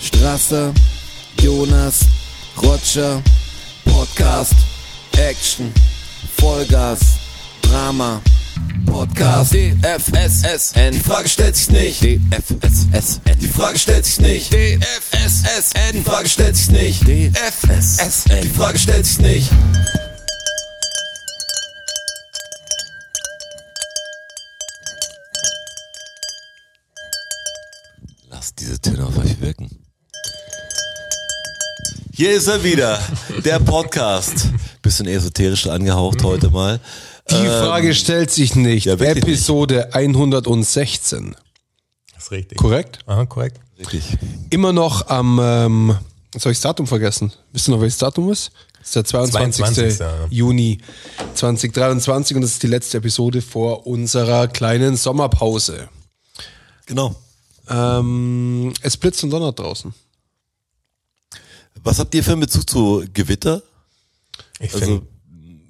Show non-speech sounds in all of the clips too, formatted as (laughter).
Strasser, Jonas, Roger, Podcast, Action, Vollgas, Drama, Podcast, DFSSN, die Frage stellt sich nicht, DFSSN, die Frage stellt sich nicht, DFSSN, die Frage stellt sich nicht, DFSSN, die Frage stellt sich nicht. Lasst diese Töne auf euch wirken. Hier ist er wieder, der Podcast. Bisschen esoterisch angehaucht heute mal. Die Frage stellt sich nicht. ja, Episode 116. Das ist richtig. Korrekt? Aha, korrekt. Wirklich. Immer noch am, ähm, jetzt habe ich das Datum vergessen. Wisst ihr noch, welches Datum ist? Das ist der 22. 22., ja. Juni 2023 und das ist die letzte Episode vor unserer kleinen Sommerpause. Genau. Ähm, es blitzt und donnert draußen. Was habt ihr für einen Bezug zu Gewitter? Ich Also finde,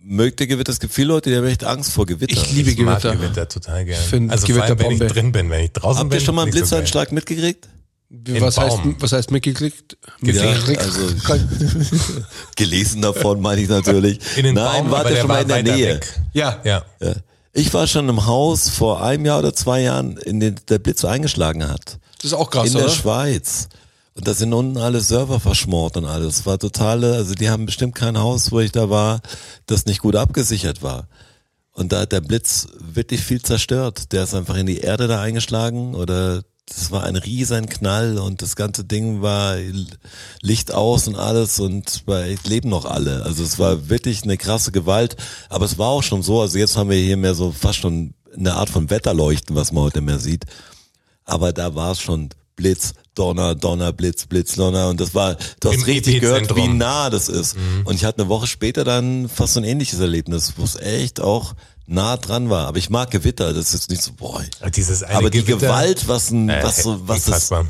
mögt ihr Gewitter? Es gibt viele Leute, die haben echt Angst vor Gewitter. Ich liebe ich mag Gewitter. Gewitter total gerne. Ich find also vor Gewitter allem, wenn ich drin bin, wenn ich draußen Habt bin. ihr schon mal einen nicht so. Blitzeinschlag mitgekriegt? Was heißt, was heißt mitgeklickt? Ja, also (laughs) gelesen davon meine ich natürlich. (laughs) In den Nein, Baum, wart ihr der schon mal in der Nähe? ja. Ja. Ja. Ich war schon im Haus vor einem Jahr oder zwei Jahren, in den der Blitz eingeschlagen hat. Das ist auch krass, in der oder? Schweiz. Und da sind unten alle Server verschmort und alles. War totale, also die haben bestimmt kein Haus, wo ich da war, das nicht gut abgesichert war. Und da hat der Blitz wirklich viel zerstört. Der ist einfach in die Erde da eingeschlagen oder das war ein riesen Knall und das ganze Ding war Licht aus und alles und leben noch alle. Also es war wirklich eine krasse Gewalt. Aber es war auch schon so, also jetzt haben wir hier mehr so fast schon eine Art von Wetterleuchten, was man heute mehr sieht aber da war es schon Blitz, Donner, Donner, Blitz, Blitz, Donner und das war, du hast Im richtig gehört, wie nah das ist. Und ich hatte eine Woche später dann fast so ein ähnliches Erlebnis, wo es echt auch nah dran war. Aber ich mag Gewitter, das ist nicht so, boah. Dieses eine Aber die Gewitter- Gewalt, was ein, Äh, was so, was das, unfassbar.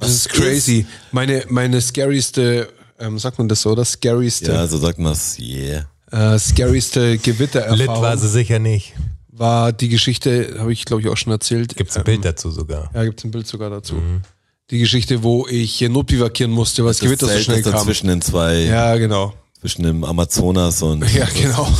Das ist crazy. Meine, meine scaryste, ähm, sagt man das so, oder? Scaryste, ja, so sagt man es, yeah. äh, scaryste Lit Gewittererfahrung war sie sicher nicht. war die Geschichte, habe ich glaube ich auch schon erzählt. Gibt's ein Ähm, Bild dazu sogar. Ja, gibt's ein Bild sogar dazu. Die Geschichte, wo ich notbivakieren musste, weil das Gewitter so schnell kam. dazwischen in zwei, Ja, genau. zwischen dem Amazonas und, Ja, genau. (laughs)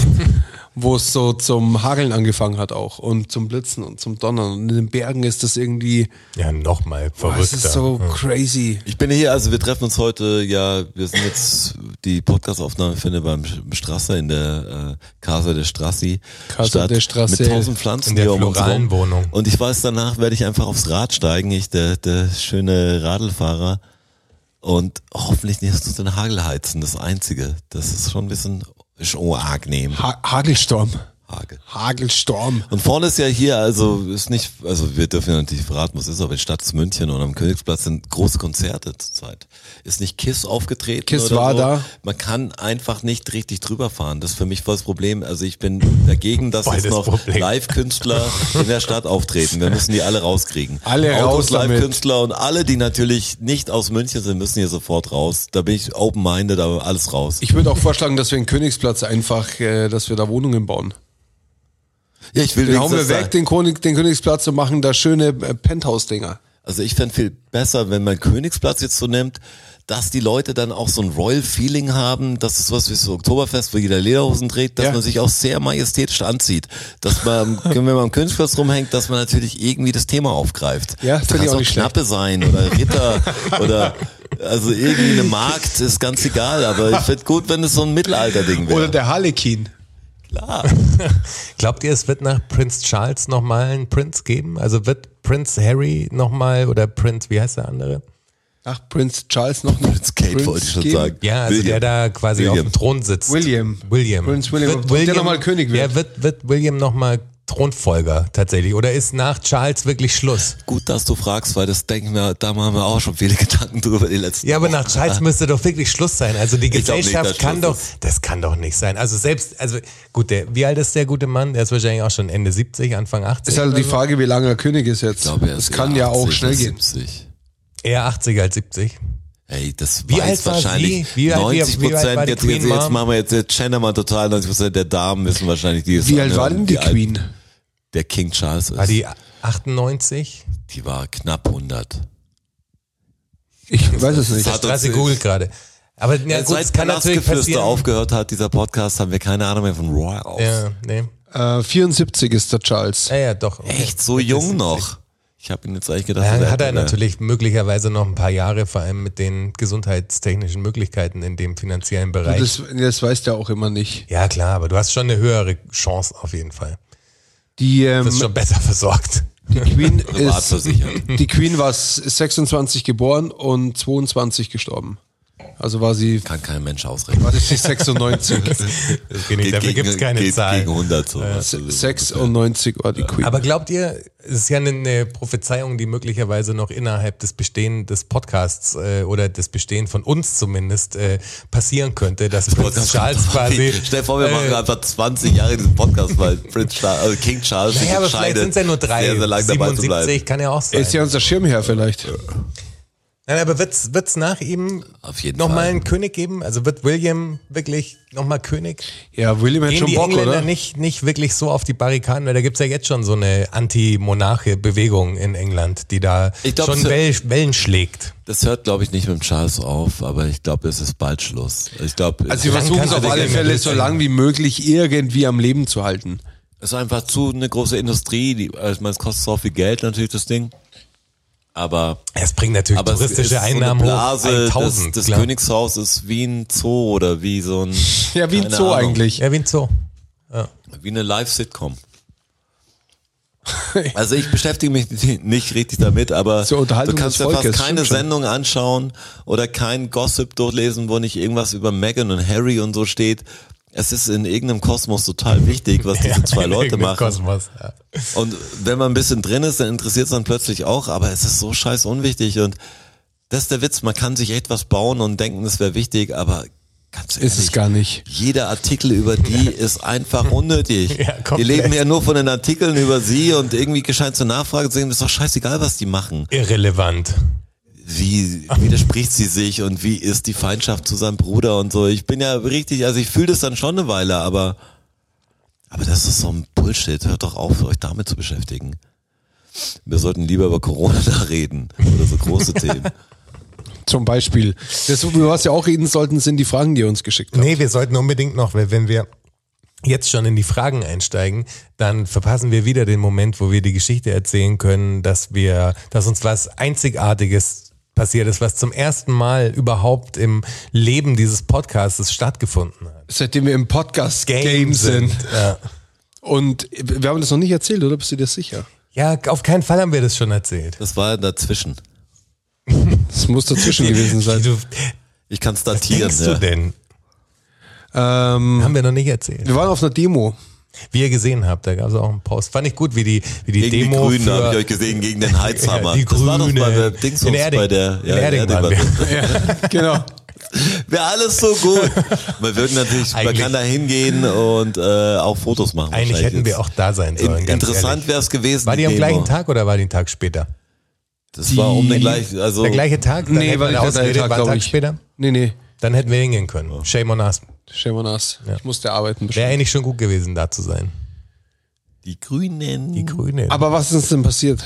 wo es so zum Hageln angefangen hat auch und zum Blitzen und zum Donnern. Und in den Bergen ist das irgendwie, Ja, nochmal verrückter. es ist so crazy. Ich bin hier, also wir treffen uns heute, ja, wir sind jetzt, die Podcast-Aufnahme findet beim Strasser in der äh, Casa der Strassi Casa statt, der Strasse. mit tausend Pflanzen In der um floralen. Wohnung. Und ich weiß, danach werde ich einfach aufs Rad steigen, ich, der, der schöne Radlfahrer und hoffentlich nicht so den Hagel heizen, das Einzige. Das ist schon ein bisschen schon arg nehmen. Ha Hagelsturm. Hagel. Hagelsturm. Und vorne ist ja hier, also ist nicht, also wir dürfen ja natürlich verraten, was ist, aber in Stadt München und am Königsplatz sind große Konzerte zurzeit. Ist nicht Kiss aufgetreten Kiss oder war so. da. Man kann einfach nicht richtig drüber fahren. Das ist für mich voll das Problem. Also ich bin dagegen, dass Voll jetzt noch. Live-Künstler (laughs) in der Stadt auftreten. Wir müssen die alle rauskriegen. Alle raus damit. Live-Künstler und alle, die natürlich nicht aus München sind, müssen hier sofort raus. Da bin ich open-minded, aber alles raus. Ich würde auch vorschlagen, dass wir in Königsplatz einfach, äh, dass wir da Wohnungen bauen. Ja, ich will Den hauen wir weg, den, König, den Königsplatz und machen da schöne äh, Penthouse-Dinger. Also ich fände viel besser, wenn man Königsplatz jetzt so nimmt, dass die Leute dann auch so ein Royal Feeling haben, dass es was wie so Oktoberfest, wo jeder Lederhosen trägt, dass Ja. man sich auch sehr majestätisch anzieht. Dass man, (laughs) wenn man am Königsplatz rumhängt, dass man natürlich irgendwie das Thema aufgreift. Ja, da find ich kann auch auch nicht Knappe sein oder Ritter (laughs) oder also irgendwie eine Markt ist ganz egal, aber ich fände gut, wenn es so ein Mittelalter-Ding Oder wäre. der Harlekin. Klar. (laughs) Glaubt ihr, es wird nach Prince Charles nochmal einen Prince geben? Also wird Prince Harry nochmal oder Prince, wie heißt der andere? Ach, Prince Charles noch nicht. Prince Kate wollte ich schon geben? sagen. Ja, also William. der da quasi William. auf dem Thron sitzt. William. William. Prince William. Wird Ob der nochmal König wird? Ja, wird, wird William nochmal Thronfolger tatsächlich? Oder ist nach Charles wirklich Schluss? Gut, dass du fragst, weil das denken wir, da machen wir auch schon viele (laughs) Gedanken drüber die letzten Ja, aber nach Wochen. Charles müsste doch wirklich Schluss sein. Also die nicht, Gesellschaft dass kann doch, ist. das kann doch nicht sein. Also selbst, also gut, der, wie alt ist der gute Mann? Der ist wahrscheinlich auch schon Ende 70, Anfang 80. Ist halt die so. Frage, wie lange er König ist jetzt. Ich glaube, er das ist kann eher ja auch 80 schnell gehen. 70. Eher 80 als 70. Ey, das Wie weiß wahrscheinlich? Wie alt- wie- 90 wie alt war Prozent. die Jetzt, Queen jetzt, machen wir jetzt, jetzt gendern wir total 90 Prozent der Damen wissen wahrscheinlich, die es Wie alt war denn die wie alt Queen? Der King Charles ist. War die 98? die war knapp 100. Ich weiß es nicht. hat uns Straße nicht- googelt gerade. Aber ja, gut, es Seit kann natürlich passieren. aufgehört hat, dieser Podcast, haben wir keine Ahnung mehr von Royals. Ja, nee. Äh, 74 ist der Charles. Ja, ja, doch. okay. Echt so jung noch. Ich habe ihn jetzt eigentlich gedacht, Ja, dass hat er natürlich möglicherweise noch ein paar Jahre, vor allem mit den gesundheitstechnischen Möglichkeiten in dem finanziellen Bereich. Das, das weiß der auch immer nicht. ja, klar, aber du hast schon eine höhere Chance auf jeden Fall. Die, ähm, Du bist schon besser versorgt. die Queen (laughs) ist, die Queen war s- 26 geboren und 22 gestorben. Also war sie, Kann kein Mensch ausrechnen. war sie 96. (laughs) Das geht nicht, dafür gibt es keine geht Zahlen. gegen 100 so. Also, 96 war die Queen. Aber glaubt ihr, es ist ja eine, eine Prophezeiung, die möglicherweise noch innerhalb des Bestehen des Podcasts äh, oder des Bestehen von uns zumindest äh, passieren könnte, dass Prinz Charles quasi. Stell dir vor, wir äh, machen einfach 20 Jahre diesen Podcast, weil Prince Charles, also King Charles Naja, aber vielleicht sind es ja nur drei. sehr, sehr lang dabei zu bleiben. 77 kann ja auch sein. ist ja unser Schirmherr vielleicht. Nein, aber wird's wird's nach ihm Auf jeden noch Fall. mal einen König geben? Also wird William wirklich noch mal König? Ja, William hat Gehen schon die Bock, Engländer oder? nicht, nicht wirklich so auf die Barrikaden? Weil da gibt's ja jetzt schon so eine Anti-Monarche-Bewegung in England, die da Ich glaub, schon Well, Wellen schlägt. Das hört, glaube ich, nicht mit dem Charles auf, aber ich glaube, es ist bald Schluss. Ich glaube, Also sie versuchen es auf alle Fälle so lang wie möglich irgendwie am Leben zu halten. es ist einfach zu eine große Industrie. Die, also ich meine, es kostet so viel Geld natürlich das Ding, aber Es bringt natürlich aber touristische so eine Einnahmen Blase. hoch. das 1000, das klar. Königshaus ist wie ein Zoo oder wie so ein (laughs) Ja, wie ein Zoo Ahnung, eigentlich. Ja, wie ein Zoo. wie eine Live-Sitcom. (laughs) Also ich beschäftige mich (laughs) nicht richtig damit, aber du kannst ja fast keine. Sendung anschauen oder kein Gossip durchlesen, wo nicht irgendwas über Meghan und Harry und so steht. Es ist in irgendeinem Kosmos total wichtig, was (laughs) diese zwei Leute machen. Kosmos, ja. Und wenn man ein bisschen drin ist, dann interessiert es dann plötzlich auch, aber es ist so scheiß unwichtig und das ist der Witz, man kann sich echt was bauen und denken, es wäre wichtig, aber ganz ehrlich, Ist es gar nicht. jeder Artikel über die (laughs) ist einfach unnötig. Ja, die komplett. leben ja nur von den Artikeln über sie und irgendwie gescheit zur Nachfrage zu sehen, ist doch scheißegal, was die machen. Irrelevant. Wie widerspricht sie sich und wie ist die Feindschaft zu seinem Bruder und so. Ich bin ja richtig, also ich fühle das dann schon eine Weile, aber aber das ist so ein Bullshit. Hört doch auf, euch damit zu beschäftigen. Wir sollten lieber über Corona (laughs) da reden oder so große (laughs) Themen. Zum Beispiel. Das, über was wir auch reden sollten, sind die Fragen, die ihr uns geschickt habt. Nee, wir sollten unbedingt noch, weil wenn wir jetzt schon in die Fragen einsteigen, dann verpassen wir wieder den Moment, wo wir die Geschichte erzählen können, dass wir, dass uns was Einzigartiges passiert ist, was zum ersten Mal überhaupt im Leben dieses Podcasts stattgefunden hat. Seitdem wir im Podcast Game, sind. Ja. Und wir haben das noch nicht erzählt, oder? Bist du dir sicher? ja, auf keinen Fall haben wir das schon erzählt. Das war dazwischen. (laughs) Das muss dazwischen gewesen sein. du, Ich kann es was datieren. denkst Ja. du denn? Ähm, Haben wir noch nicht erzählt. wir waren auf einer Demo. Wie ihr gesehen habt, da gab es auch einen Post. Fand ich gut, wie die, wie die Gegen Demo die Grünen für, habe ich euch gesehen, gegen den Heizhammer. (laughs) Ja, die das war doch Grüne. bei der In Erding. bei der In Erding waren wir. (laughs) (laughs) Ja, genau. Wäre alles so gut. Wir würden natürlich, man Eigentlich- kann da hingehen und äh, auch Fotos machen. Eigentlich hätten wir auch da sein sollen. In, ganz interessant wäre es gewesen. War die am Demo. gleichen Tag oder war die einen Tag später? Das war um den gleichen, also Der gleiche Tag? Dann Nee, war der gleiche Tag, war ein glaub Tag ich. später? Nee, nee. Dann hätten wir hingehen können. Shame on us. Shame on us. Ich musste arbeiten. Wäre eigentlich schon gut gewesen, da zu sein. die Grünen. Die Grünen. Aber was ist denn passiert?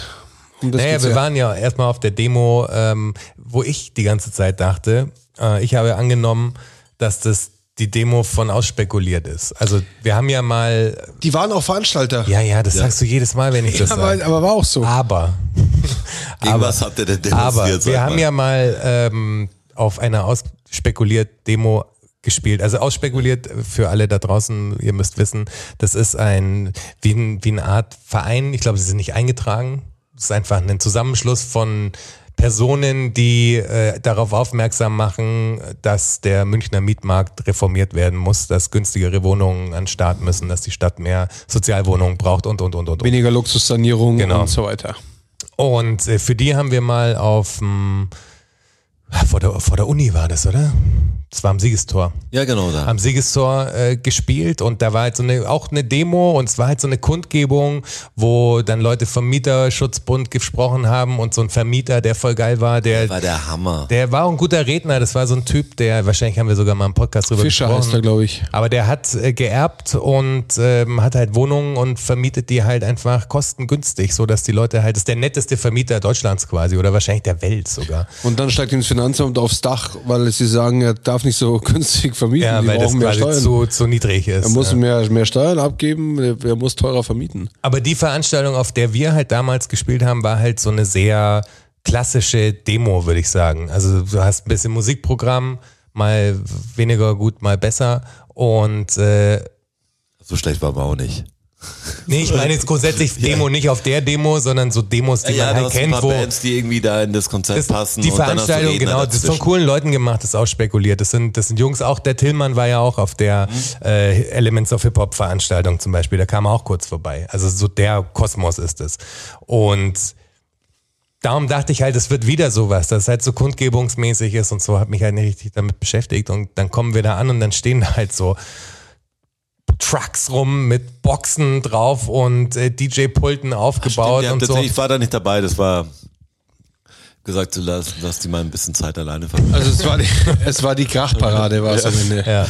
Um das naja, wir ja. waren ja erstmal auf der Demo, ähm, wo ich die ganze Zeit dachte, äh, ich habe angenommen, dass das die Demo von ausspekuliert ist. Also wir haben ja mal, Die waren auch Veranstalter. ja, ja, das sagst du jedes Mal, wenn ich das aber, sage. aber war auch so. Aber, Gegen was habt ihr denn aber demonstriert? wir sag haben ja mal ähm, auf einer ausspekuliert Demo gespielt. Also ausspekuliert für alle da draußen, ihr müsst wissen, das ist ein wie, ein, wie eine Art Verein. Ich glaube, sie sind nicht eingetragen. Es ist einfach ein Zusammenschluss von Personen, die äh, darauf aufmerksam machen, dass der Münchner Mietmarkt reformiert werden muss, dass günstigere Wohnungen an den Start müssen, dass die Stadt mehr Sozialwohnungen braucht und, und, und, und. und. Weniger Luxussanierung Genau. und so weiter. Und äh, für die haben wir mal auf dem, vor der, vor der Uni war das, oder? Das war am Siegestor Ja, genau da. am Siegestor äh, gespielt und da war halt so eine, auch eine Demo und es war halt so eine Kundgebung, wo dann Leute vom Mieterschutzbund gesprochen haben und so ein Vermieter, der voll geil war, der, war der Hammer. der war auch ein guter Redner, das war so ein Typ, der, wahrscheinlich haben wir sogar mal im Podcast drüber Fischer gesprochen. heißt er, glaube ich. Aber der hat äh, geerbt und ähm, hat halt Wohnungen und vermietet die halt einfach kostengünstig, so dass die Leute halt, das ist der netteste Vermieter Deutschlands quasi oder wahrscheinlich der Welt sogar. Und dann steigt ins Finanzamt aufs Dach, weil sie sagen, er darf nicht so (laughs) günstig vermieten. Ja, die weil das brauchen mehr Steuern. zu, zu niedrig ist. er muss ja. mehr, mehr Steuern abgeben, er, er muss teurer vermieten. Aber die Veranstaltung, auf der wir halt damals gespielt haben, war halt so eine sehr klassische Demo, würde ich sagen. Also du hast ein bisschen Musikprogramm, mal weniger gut, mal besser. Und äh, So schlecht war aber auch nicht. Nee, ich meine jetzt grundsätzlich Demo nicht auf der Demo, sondern so Demos, die man du halt kennt, wo Bands, die irgendwie da in das Konzept das, passen. die Veranstaltung, genau, das ist von dazwischen. coolen Leuten gemacht, das ist auch spekuliert. Das sind, das sind Jungs, auch der Tillmann war ja auch auf der äh, Elements of Hip Hop Veranstaltung zum Beispiel, da kam er auch kurz vorbei. Also so der Kosmos ist es. Und darum dachte ich halt, es wird wieder sowas, das halt so kundgebungsmäßig ist und so, hat mich halt nicht richtig damit beschäftigt und dann kommen wir da an und dann stehen halt so Trucks rum mit Boxen drauf und äh, DJ-Pulten aufgebaut Stimmt, ja, und so. ich war da nicht dabei, das war gesagt zu lassen, dass die mal ein bisschen Zeit alleine verbringen. Also es war die, (laughs) es war die Krachparade, war es am Ende. Ja.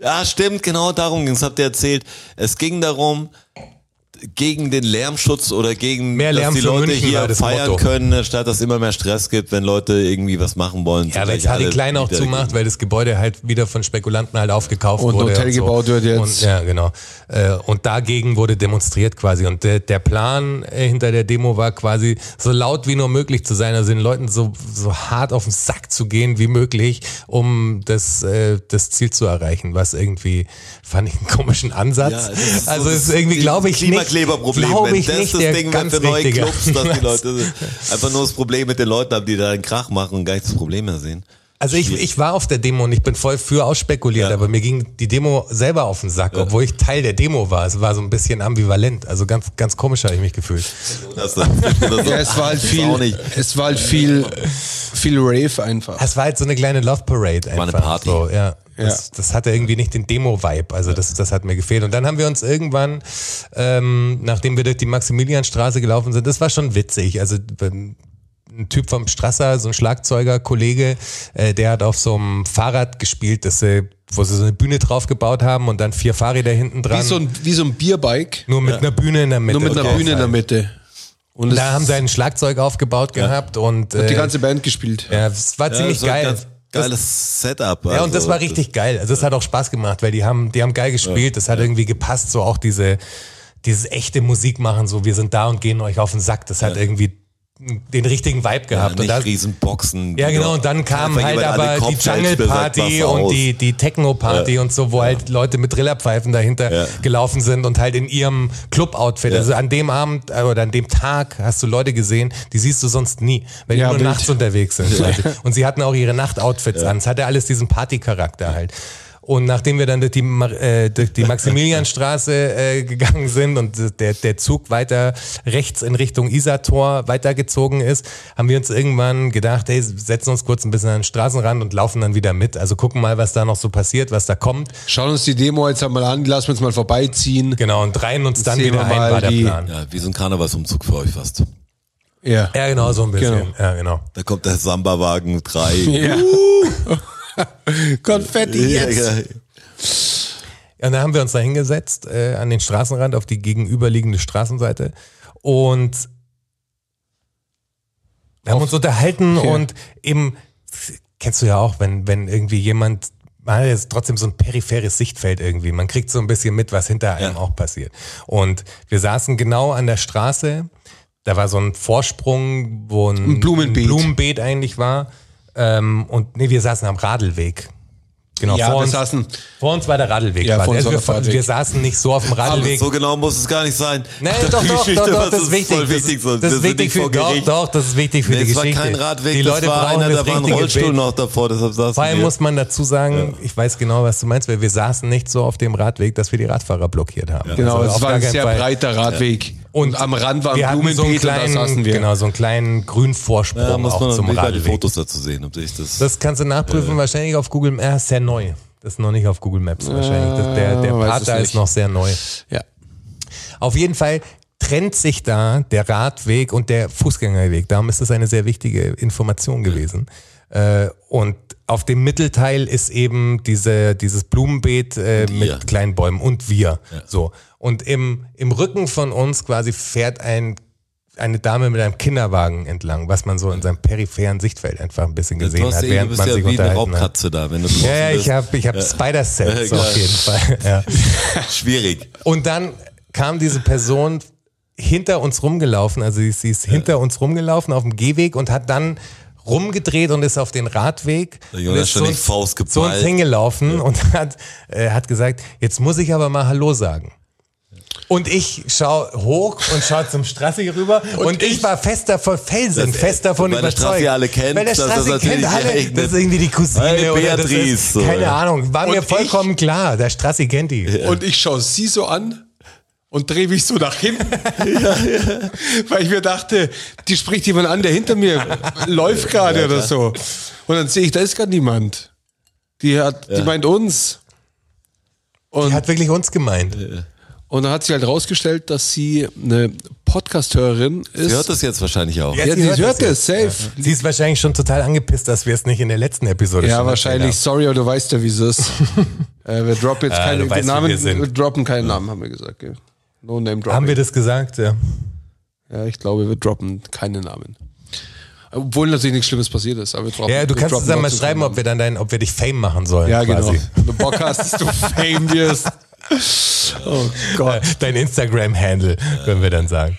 Ja, stimmt, genau darum ging es, habt ihr erzählt. Es ging darum, gegen den Lärmschutz oder gegen, Mehr Lärm dass die Leute München hier das feiern Motto. können, statt dass es immer mehr Stress gibt, wenn Leute irgendwie was machen wollen. Ja, So weil Harry alle Klein auch zumacht, weil das Gebäude halt wieder von Spekulanten halt aufgekauft Und ein wurde. Hotel so. gebaut wird jetzt. Und, ja, genau. Äh, Und dagegen wurde demonstriert quasi. Und der, der Plan äh, hinter der Demo war quasi, so laut wie nur möglich zu sein, also den Leuten so, so hart auf den Sack zu gehen wie möglich, um das, äh, das Ziel zu erreichen, was irgendwie, fand ich einen komischen Ansatz. Ja, so also es das ist irgendwie, glaube ich, nicht, Glaube ich das nicht das der Ding ganz für neue Clubs, dass die. (laughs) Leute einfach nur das Problem mit den Leuten haben, die da einen Krach machen und gar nicht das Problem mehr sehen. Also ich, ich war auf der Demo und ich bin voll für ausspekuliert, Ja. aber mir ging die Demo selber auf den Sack, obwohl ich Teil der Demo war. Es war so ein bisschen ambivalent, also ganz, ganz komisch habe ich mich gefühlt. Das, das, das, Ja, es war halt viel, es war halt viel, viel Rave einfach. Es war halt so eine kleine Love Parade einfach. War eine Party. So, ja. Ja. Das, das hatte irgendwie nicht den Demo-Vibe, also das, das hat mir gefehlt. Und dann haben wir uns irgendwann, ähm, nachdem wir durch die Maximilianstraße gelaufen sind, das war schon witzig. Also ein Typ vom Strasser, so ein Schlagzeuger, Kollege, äh, der hat auf so einem Fahrrad gespielt, das sie, wo sie so eine Bühne drauf gebaut haben und dann vier Fahrräder hinten dran. Wie so ein, wie so ein Bierbike, nur mit einer Bühne in der Mitte. nur mit einer drauf Bühne in der. Mitte. Und Da haben sie ein Schlagzeug aufgebaut gehabt und hat die äh, ganze Band gespielt. ja, es war ziemlich so geil. Geiles Setup. Ja, und das also, war richtig geil. Also es hat auch Spaß gemacht, weil die haben, die haben geil gespielt. Das hat irgendwie gepasst, so auch diese, dieses echte Musik machen, so wir sind da und gehen euch auf den Sack. Das hat irgendwie den richtigen Vibe Ja, gehabt. und nicht das, Riesenboxen. ja, genau, und dann kam halt aber die Jungle Party Wasser und die, die Techno Party und so, wo halt Leute mit Drillerpfeifen dahinter Ja. gelaufen sind und halt in ihrem Club-Outfit. Ja. Also an dem Abend äh, oder an dem Tag hast du Leute gesehen, die siehst du sonst nie, weil die Ja, nur nachts unterwegs sind. Und sie hatten auch ihre Nachtoutfits an. Es hatte alles diesen Partycharakter halt. Und nachdem wir dann durch die, äh, durch die Maximilianstraße äh, gegangen sind und der, der Zug weiter rechts in Richtung Isartor weitergezogen ist, haben wir uns irgendwann gedacht, hey, setzen uns kurz ein bisschen an den Straßenrand und laufen dann wieder mit. Also gucken mal, was da noch so passiert, was da kommt. Schauen uns die Demo jetzt einmal an, lassen wir uns mal vorbeiziehen. Genau, und reihen uns dann Sehen wieder wir ein, mal war der die- Plan. Ja, wie so ein Karnevalsumzug für euch fast. Ja. Ja, genau, so ein bisschen. Genau. Ja, genau. Da kommt der Samba-Wagen 3. ja. (laughs) (laughs) Konfetti jetzt. Ja, und dann haben wir uns da hingesetzt äh, an den Straßenrand auf die gegenüberliegende Straßenseite und wir haben uns unterhalten Ja. und eben, kennst du ja auch, wenn, wenn irgendwie jemand, man hat jetzt trotzdem so ein peripheres Sichtfeld irgendwie, man kriegt so ein bisschen mit, was hinter einem Ja. auch passiert. Und wir saßen genau an der Straße, da war so ein Vorsprung, wo ein, Ein Blumenbeet. ein Blumenbeet eigentlich war. Ähm, und nee, wir saßen am Radelweg. Genau, Ja, vor, wir uns, saßen- vor uns war der Radelweg. Ja, quasi. vor uns also war wir, der Fahrradweg. wir saßen nicht so auf dem Aber Radelweg. so genau muss es gar nicht sein. Nein, doch, doch, Geschichte doch, war doch, das so ist wichtig. Das, wichtig so. das ist wichtig für, doch, doch, das ist wichtig für Nee, die es war Geschichte. kein Radweg, die das Leute war brauchen einer, das da war ein Rollstuhl Bild. noch davor, deshalb saßen Vor allem wir. muss man dazu sagen, ich weiß genau, was du meinst, weil wir saßen nicht so auf dem Radweg, dass wir die Radfahrer blockiert haben. Genau, Also es war ein sehr breiter Radweg. Und am Rand war ein hatten so einen kleinen, saßen wir. genau, so einen kleinen Grünvorsprung Da muss auch man zum noch mal die Radweg. Fotos dazu sehen, ob sich das. Das kannst du nachprüfen, wahrscheinlich auf Google Maps. Ja, ist sehr neu. Das ist noch nicht auf Google Maps wahrscheinlich. Das, der der Part da ist noch sehr neu. Ja. Auf jeden Fall trennt sich da der Radweg und der Fußgängerweg. Darum ist das eine sehr wichtige Information gewesen. Äh, und auf dem Mittelteil ist eben diese, dieses Blumenbeet äh, mit kleinen Bäumen und wir. So. Und im, im Rücken von uns quasi fährt ein, eine Dame mit einem Kinderwagen entlang, was man so in seinem peripheren Sichtfeld einfach ein bisschen gesehen hat, ja, während bist man ja sich wie eine unterhalten hat. Raubkatze da, wenn du Ja, ja, ich habe ich hab Spider-Sense Ja, auf jeden Fall. Ja. (laughs) Schwierig. Und dann kam diese Person hinter uns rumgelaufen, also sie ist hinter uns rumgelaufen auf dem Gehweg und hat dann rumgedreht und ist auf den Radweg Der und Jonas ist schon zu die uns, Faust zu uns geballt. hingelaufen und hat, äh, hat gesagt, jetzt muss ich aber mal Hallo sagen. Und ich schau hoch und schau zum Strassi rüber (laughs) und, ich, war fest davon, felsen, Das- fest davon weil der überzeugt. Strassi alle kennt, Weil der dass das Strassi natürlich kennt alle, das ist irgendwie die Cousine oder das Beatrice, ist, so, keine ja. Ahnung, war Und mir ich- vollkommen klar, der Strassi kennt die. Und ich schaue sie so an und drehe mich so nach hinten. (laughs) Weil ich mir dachte, die spricht jemand an, der hinter mir (laughs) läuft gerade oder so. Und dann sehe ich, da ist gar niemand. Die, hat, die meint uns. Und, Die hat wirklich uns gemeint. und dann hat sich halt rausgestellt, dass sie eine Podcast-Hörerin ist. Sie hört das jetzt wahrscheinlich auch. Ja, ja, sie sie hört hört es, safe. Sie ist wahrscheinlich schon total angepisst, dass wir es nicht in der letzten Episode Ja, schon wahrscheinlich. Sorry, aber du weißt ja, wie es ist. (laughs) äh, wir droppen jetzt Ah, keine weißt, Namen. wir. Wir droppen keinen Namen, haben wir gesagt. Gell? No name haben. dropping. Haben wir das gesagt? Ja. Ja, ich glaube, wir droppen keine Namen. Obwohl natürlich nichts Schlimmes passiert ist. Aber wir droppen, Ja, du wir kannst uns dann mal schreiben, ob wir dann dein, ob wir dich Fame machen sollen. Ja, quasi. genau. Wenn du Bock hast, dass du (laughs) Fame wirst. Oh Gott. Dein Instagram-Handle, können wir dann sagen.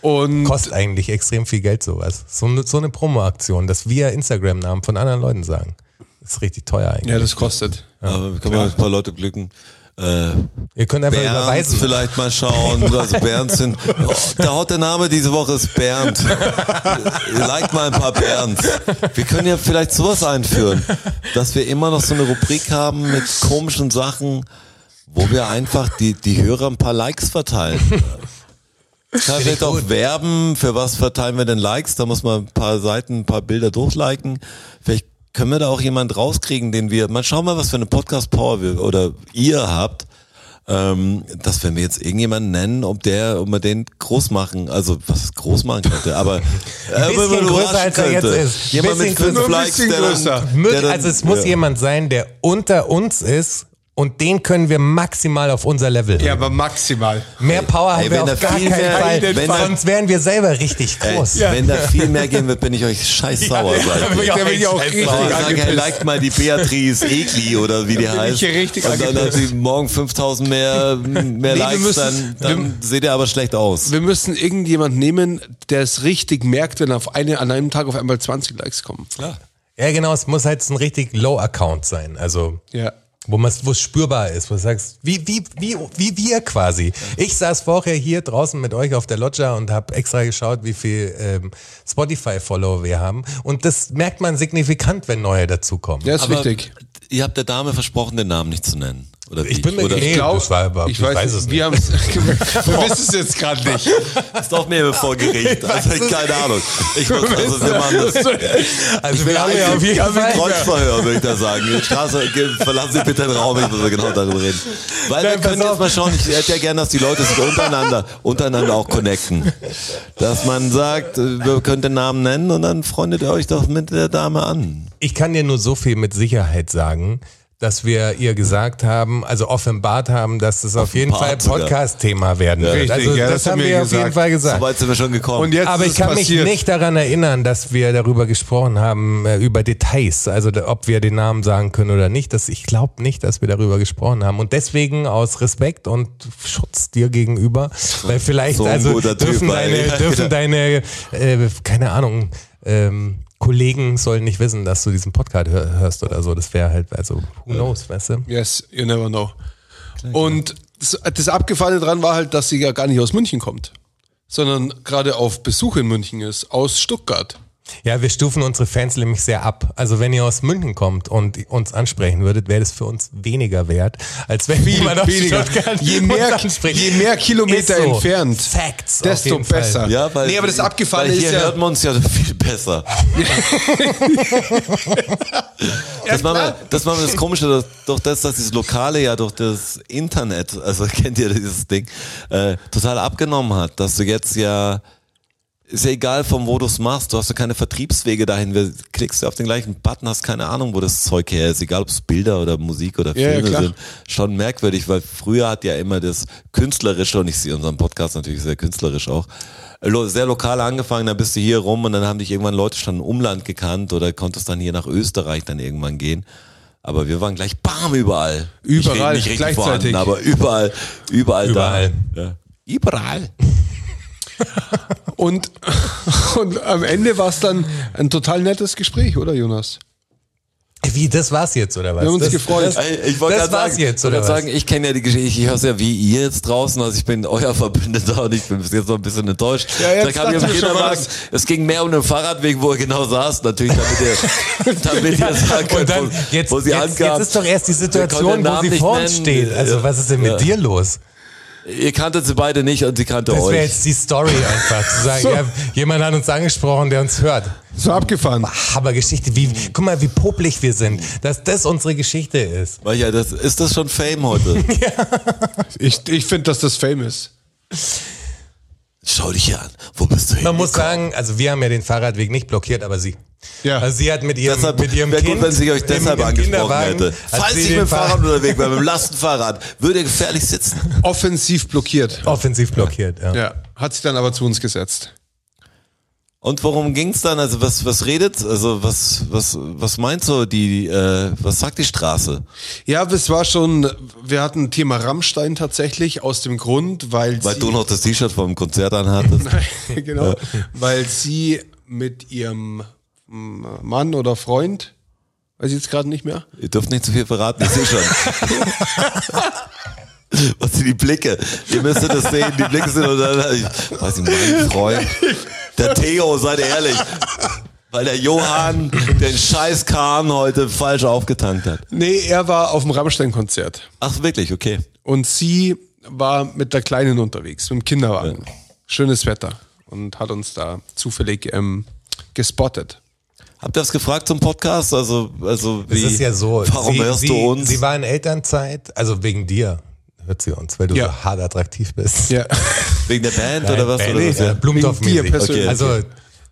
Und Kostet eigentlich extrem viel Geld sowas. So eine, so eine Promo-Aktion, dass wir Instagram-Namen von anderen Leuten sagen. Das ist richtig teuer eigentlich. ja, das kostet. Aber wir können mal ein paar Leute glücken. Äh, Ihr könnt einfach Bernd überweisen. vielleicht mal schauen. Also Bernd sind, oh, der Haute-Name diese Woche ist Bernd. Like mal ein paar Bernds. Wir können ja vielleicht sowas einführen, dass wir immer noch so eine Rubrik haben mit komischen Sachen, wo wir einfach die, die Hörer ein paar Likes verteilen. Kann vielleicht auch werben, für was verteilen wir denn Likes? Da muss man ein paar Seiten, ein paar Bilder durchliken. Vielleicht können wir da auch jemand rauskriegen, den wir, mal schauen mal, was für eine Podcast-Power wir oder ihr habt, ähm, dass wenn wir jetzt irgendjemanden nennen, ob der, ob wir den groß machen, also was groß machen könnte, aber (laughs) äh, bisschen wenn man größer, als er jetzt könnte. ist. Jemand mit Bisschen fünf größer. Likes, Bisschen der dann, der dann, also es muss ja. jemand sein, der unter uns ist und den können wir maximal auf unser Level Ja, aber maximal. Mehr Power haben Ey, wir auf da gar viel keinen mehr- Fall. wenn da- Sonst wären wir selber richtig Ey, groß. Wenn da viel mehr gehen wird, bin ich euch scheiß (laughs) sauer. Ja, sag ich. ja, Da bin ich auch richtig drauf. Aber sag, hey, liked mal die Beatrice Egli oder wie die bin ich heißt. hier richtig Und dann hat angepisst. sie morgen 5000 mehr, mehr wir Likes, müssen- dann, dann seht ihr aber schlecht aus. Wir müssen irgendjemand nehmen, der es richtig merkt, wenn auf eine, an einem Tag auf einmal 20 Likes kommen. Ja, genau, es muss halt ein richtig Low-Account sein. Also, Ja. Wo man wo es spürbar ist, wo du sagst, wie, wie, wie, wie wir quasi. Ich saß vorher hier draußen mit euch auf der Loggia und habe extra geschaut, wie viel ähm, Spotify-Follower wir haben. Und das merkt man signifikant, wenn neue dazukommen. Ja, ist Aber wichtig. ihr habt der Dame versprochen, den Namen nicht zu nennen. Oder? Ich bin mir Oder nee, glaub- das war, aber, ich, weiß, es nicht. Wir, (laughs) (laughs) wir wissen es jetzt gerade nicht. ist doch mir vor Gericht. Also, keine Ahnung. Ich muss also, wir machen das. Also Ich wir haben ja auf jeden Fall. Kreuzverhör, würde ich da sagen. Die Straße, verlassen Sie bitte den Raum, ich muss genau darüber reden. Weil Nein, wir können jetzt mal schauen, ich hätte ja gern, dass die Leute sich untereinander, untereinander auch connecten. Dass man sagt, wir können den Namen nennen und dann freundet ihr euch doch mit der Dame an. Ich kann dir nur so viel mit Sicherheit sagen, dass wir ihr gesagt haben, also offenbart haben, dass es auf jeden Fall. Podcast-Thema werden wird. richtig, also ja, das, das haben wir wir auf jeden gesagt. Fall gesagt. So weit sind wir schon gekommen. Und jetzt Aber ich kann es mich passiert. nicht daran erinnern, dass wir darüber gesprochen haben, äh, über Details, also ob wir den Namen sagen können oder nicht. Das, ich glaube nicht, dass wir darüber gesprochen haben. Und deswegen aus Respekt und Schutz dir gegenüber, weil vielleicht so also Typ, dürfen weil- deine, (laughs) Ja, dürfen deine äh, keine Ahnung, ähm, Kollegen sollen nicht wissen, dass du diesen Podcast hör, hörst oder so. Das wäre halt, also who knows, weißt du? Yes, you never know. Und das, das Abgefahrene dran war halt, dass sie ja gar nicht aus München kommt, sondern gerade auf Besuch in München ist, aus Stuttgart. Ja, wir stufen unsere Fans nämlich sehr ab. Also wenn ihr aus München kommt und uns ansprechen würdet, wäre das für uns weniger wert, als wenn (laughs) jemand aus. Stuttgart Je mehr, uns anspricht. je mehr Kilometer Ist so. entfernt, Facts. desto Fall. besser. Ja, weil, nee, aber das Abgefahrene weil hier ist ja, hört man uns ja (laughs) viel besser. (laughs) das, machen wir, das machen wir das Komische, dass, durch das, dass dieses Lokale ja durch das Internet, also kennt ihr dieses Ding, äh, total abgenommen hat, dass du jetzt ja ist ja egal, von wo du es machst. Du hast ja keine Vertriebswege dahin. Wir klickst du auf den gleichen Button, hast keine Ahnung, wo das Zeug her ist. Egal, ob es Bilder oder Musik oder Ja, ja, Filme klar. sind. Schon merkwürdig, weil früher hat ja immer das Künstlerische, und ich sehe unseren Podcast natürlich sehr künstlerisch auch, sehr lokal angefangen, dann bist du hier rum und dann haben dich irgendwann Leute schon im Umland gekannt oder konntest dann hier nach Österreich dann irgendwann gehen. Aber wir waren gleich bam überall. Überall, nicht, richtig gleichzeitig. vorhanden, aber überall, überall, Überall. da. Ja. Überall. Und, (laughs) und am Ende war es dann ein total nettes Gespräch, oder Jonas? Wie, das war's jetzt, oder was? Wir haben uns das, gefreut. Das, Ich wollte gerade war's sagen, jetzt, ich wollte oder gerade was? sagen, ich kenne ja die Geschichte, ich höre es ja wie ihr jetzt draußen, also ich bin euer Verbündeter (laughs) und ich bin bis jetzt noch ein bisschen enttäuscht. Ja, jetzt da kam ich ich Kinderwagen, was. es ging mehr um den Fahrradweg, wo er genau saß, natürlich, damit ihr, (laughs) damit ihr sagen könnt, Und dann, wo, jetzt, wo sie jetzt, ankam. jetzt ist doch erst die Situation, wo sie vor uns nennen. steht. Also Ja. was ist denn mit Ja. dir los? Ihr kanntet sie beide nicht und sie kannte Das wäre euch. jetzt die Story einfach. Zu sagen, (laughs) So. ja, jemand hat uns angesprochen, der uns hört. So abgefahren. Aber Geschichte, wie, guck mal, wie popelig wir sind, dass das unsere Geschichte ist. Weil ja, das, ist das schon Fame heute? (laughs) Ich, ich finde, dass das Fame ist. Schau dich hier an. Wo bist du Man muss sagen, also wir haben ja den Fahrradweg nicht blockiert, aber sie. Ja. Also sie hat mit ihrem, Deshalb mit ihrem wäre Kind gut, wenn sie euch deshalb im angesprochen hätte. Falls sie ich mit dem Fahr- Fahrrad unterwegs wäre, mit dem Lastenfahrrad, würde er gefährlich sitzen. Offensiv blockiert. offensiv blockiert. Ja. Ja. Hat sich dann aber zu uns gesetzt. Und worum ging's dann? Also was was redet? Also was was was meint so die äh, was sagt die Straße? Ja, es war schon, wir hatten Thema Rammstein tatsächlich aus dem Grund, weil, Weil sie, du noch das T-Shirt vom Konzert anhattest. (laughs) genau, weil sie mit ihrem Mann oder Freund, weiß ich jetzt gerade nicht mehr, Ihr dürft nicht zu viel verraten, ich sehe schon. (laughs) Was sind die Blicke? Ihr müsstet das sehen, die Blicke sind unter, ich weiß nicht, mein Freund, der Theo, seid ehrlich. Weil der Johann den scheiß Kahn heute falsch aufgetankt hat. nee, er war auf dem Rammstein-Konzert Ach wirklich, okay. und sie war mit der Kleinen unterwegs, mit dem Kinderwagen. Schönes Wetter und hat uns da zufällig ähm, gespottet. Habt ihr das gefragt zum Podcast? Also, also wie, Es ist ja so. warum sie, hörst sie, du uns? Sie war in Elternzeit, also wegen dir hört sie uns, weil du Ja. so hart attraktiv bist. Ja. (laughs) Wegen der Band oder was? Nein, oder nee, was? ja, Ja. Blumentopf Wegen dir mäßig. persönlich. Okay, Also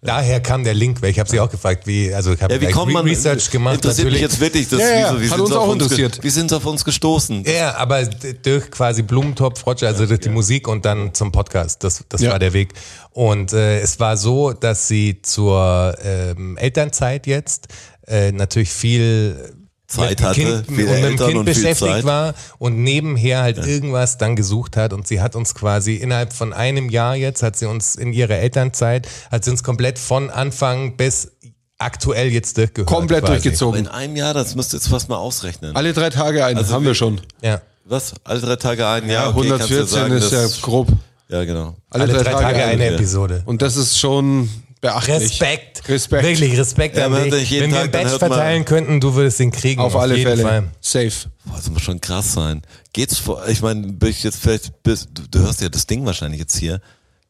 daher kam der Link, weil ich habe sie auch gefragt, wie, also ich habe Ja, wie kommt man? Research gemacht Interessiert mich natürlich. jetzt wirklich, das, Ja, ja, wie, so- wie hat sind uns sie auf auch uns interessiert. Wie sind sie auf uns gestoßen? Ja, aber durch quasi Blumentopf, Roger, also durch die Musik und dann zum Podcast. Das, das Ja. war der Weg. Und äh, es war so, dass sie zur ähm, Elternzeit jetzt äh, natürlich viel Zeit dem hatte, kind, viele und mit dem Kind und beschäftigt war und nebenher halt irgendwas dann gesucht hat und sie hat uns quasi innerhalb von einem Jahr jetzt, hat sie uns in ihrer Elternzeit, hat sie uns komplett von Anfang bis aktuell jetzt durchgehört. Komplett quasi. durchgezogen. In einem Jahr, das müsst ihr jetzt fast mal ausrechnen. Alle drei Tage ein, Also haben wir- wir schon. Ja. Was? Alle drei Tage ein? Ja, Ja, okay, kannst du 114 sagen, ist ja grob. Ja, genau. Alle drei, Tage, eine ja. Episode. Und das ist schon beachtlich. Respekt. Respekt. Wirklich Respekt Ja, Wenn wir Tag, ein dann Badge verteilen könnten, du würdest ihn kriegen. Auf alle jeden Fälle. Fall. Safe. Boah, das muss schon krass sein. Geht's vor, ich meine, bin ich jetzt vielleicht, bist, du, du hörst ja das Ding wahrscheinlich jetzt hier.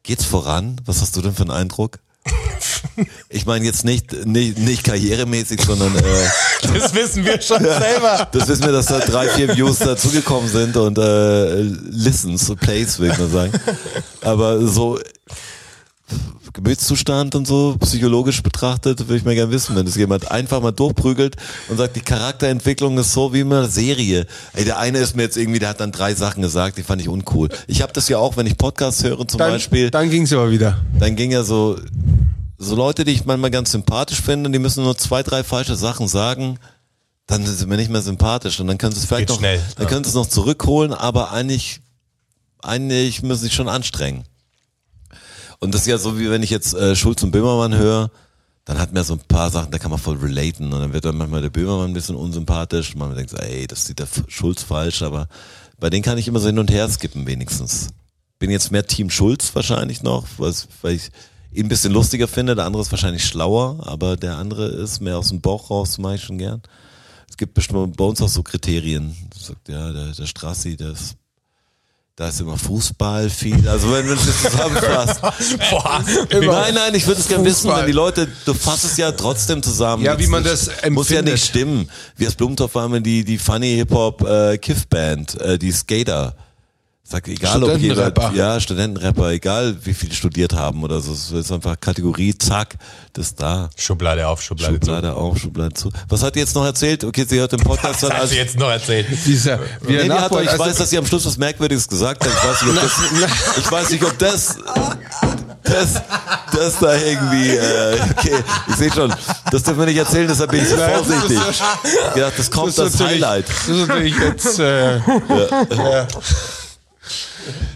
Geht's voran? Was hast du denn für einen Eindruck? (laughs) Ich meine jetzt nicht, nicht, nicht karrieremäßig, sondern äh, (laughs) Das wissen wir schon selber. das wissen wir, dass da drei, vier Views dazugekommen sind und äh, Listens, Plays, würde ich mal sagen. Aber so Gemütszustand und so, psychologisch betrachtet, würde ich mal gerne wissen, wenn das jemand einfach mal durchprügelt und sagt, die Charakterentwicklung ist so wie in einer Serie. Ey, der eine ist mir jetzt irgendwie, der hat dann drei Sachen gesagt, die fand ich uncool. Ich habe das ja auch, wenn ich Podcasts höre zum Dann, Beispiel, dann ging's aber wieder. dann ging ja so, so Leute, die ich manchmal ganz sympathisch finde, die müssen nur zwei, drei falsche Sachen sagen, dann sind sie mir nicht mehr sympathisch und dann können sie es vielleicht Geht noch, schnell, dann ja. können sie es noch zurückholen, aber eigentlich, eigentlich müssen sie sich schon anstrengen. Und das ist ja so, wie wenn ich jetzt äh, Schulz und Böhmermann höre, dann hat man ja so ein paar Sachen, da kann man voll relaten und dann wird dann manchmal der Böhmermann ein bisschen unsympathisch man denkt so, ey, das sieht der Schulz falsch, aber bei denen kann ich immer so hin und her skippen wenigstens. Bin jetzt mehr Team Schulz wahrscheinlich noch, was, weil ich ihn ein bisschen lustiger finde, der andere ist wahrscheinlich schlauer, aber der andere ist mehr aus dem Bauch raus, mache ich schon gern. Es gibt bestimmt bei uns auch so Kriterien. Sagt, ja, der, der Strassi, der ist da ist immer Fußball viel. Also wenn man das zusammenfasst. (laughs) Boah, nein, nein, ich würde es gerne wissen, wenn die Leute, du fasst es ja trotzdem zusammen. Ja, wie man das Muss ja empfindet. nicht stimmen. Wir als Blumentopf waren wir die, die Funny Hip-Hop äh, Kiff-Band, äh, die Skater. Sag, egal ob jeder, Studentenrapper. ja, Studentenrapper, egal wie viele studiert haben oder so. Es ist einfach Kategorie, zack, das da. Schublade auf, Schublade, Schublade auf, Schublade zu. Was hat ihr jetzt noch erzählt? Okay, sie hört den Podcast zu. dann Was als, du jetzt noch erzählt? (laughs) Dieser, wie Nee, hat, ich also- weiß, dass sie am Schluss was Merkwürdiges gesagt hat. Ich weiß nicht, ob das, (laughs) ich weiß nicht, ob das, das, das da irgendwie, äh, okay, ich sehe schon, das dürfen wir nicht erzählen, deshalb bin ich so vorsichtig. ja- das kommt Das ist das Highlight. Das ist natürlich jetzt äh, ja.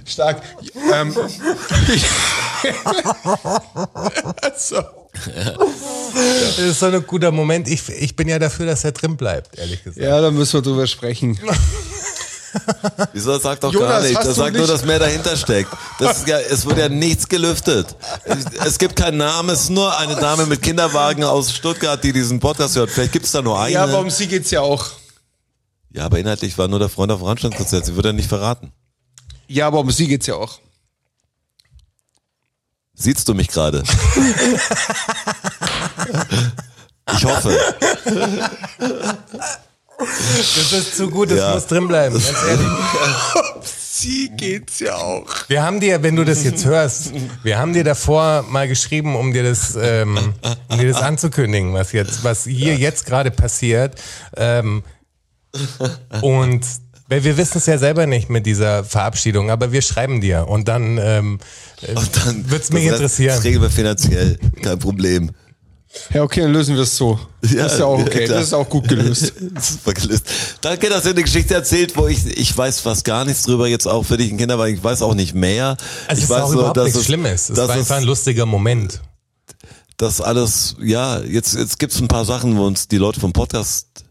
Stark. Ähm, (laughs) so. Das ist so ein guter Moment. Ich, ich bin ja dafür, dass er drin bleibt, ehrlich gesagt. Ja, da müssen wir drüber sprechen. (laughs) Wieso das sagt doch Jonas, gar nichts? hast Das du sagt nur, nicht- dass mehr dahinter steckt. Das ist ja, es wird ja nichts gelüftet. Es gibt keinen Namen, es ist nur eine Dame mit Kinderwagen aus Stuttgart, die diesen Podcast hört. Vielleicht gibt es da nur eine. Ja, aber um sie geht's ja auch. Ja, aber inhaltlich war nur der Freund auf dem Randstandkonzert. Sie wird ja nicht verraten. Ja, aber um sie geht's ja auch. Siehst du mich gerade? (laughs) Ich hoffe. Das ist zu gut, das Ja. muss drin bleiben, ganz ehrlich. Sie geht's ja auch. Wir haben dir, wenn du das jetzt hörst, wir haben dir davor mal geschrieben, um dir das, ähm, um dir das anzukündigen, was jetzt, was hier jetzt gerade passiert. Ähm, und weil wir wissen es ja selber nicht mit dieser Verabschiedung, aber wir schreiben dir und dann, ähm, Und dann Wird's mich das interessieren. Das regeln wir finanziell. Kein Problem. Ja, okay, dann lösen wir es so. Ja, das ist ja auch okay. klar. das ist auch gut gelöst. (laughs) Super gelöst. Danke, dass ihr eine Geschichte erzählt, wo ich, ich weiß fast gar nichts drüber, jetzt auch für dich ein Kinder, weil ich weiß auch nicht mehr. also ich es ist weiß auch nur, überhaupt dass nichts es, Schlimmes. Es war einfach ein lustiger Moment. dass alles, ja, jetzt, jetzt gibt's ein paar Sachen, wo uns die Leute vom Podcast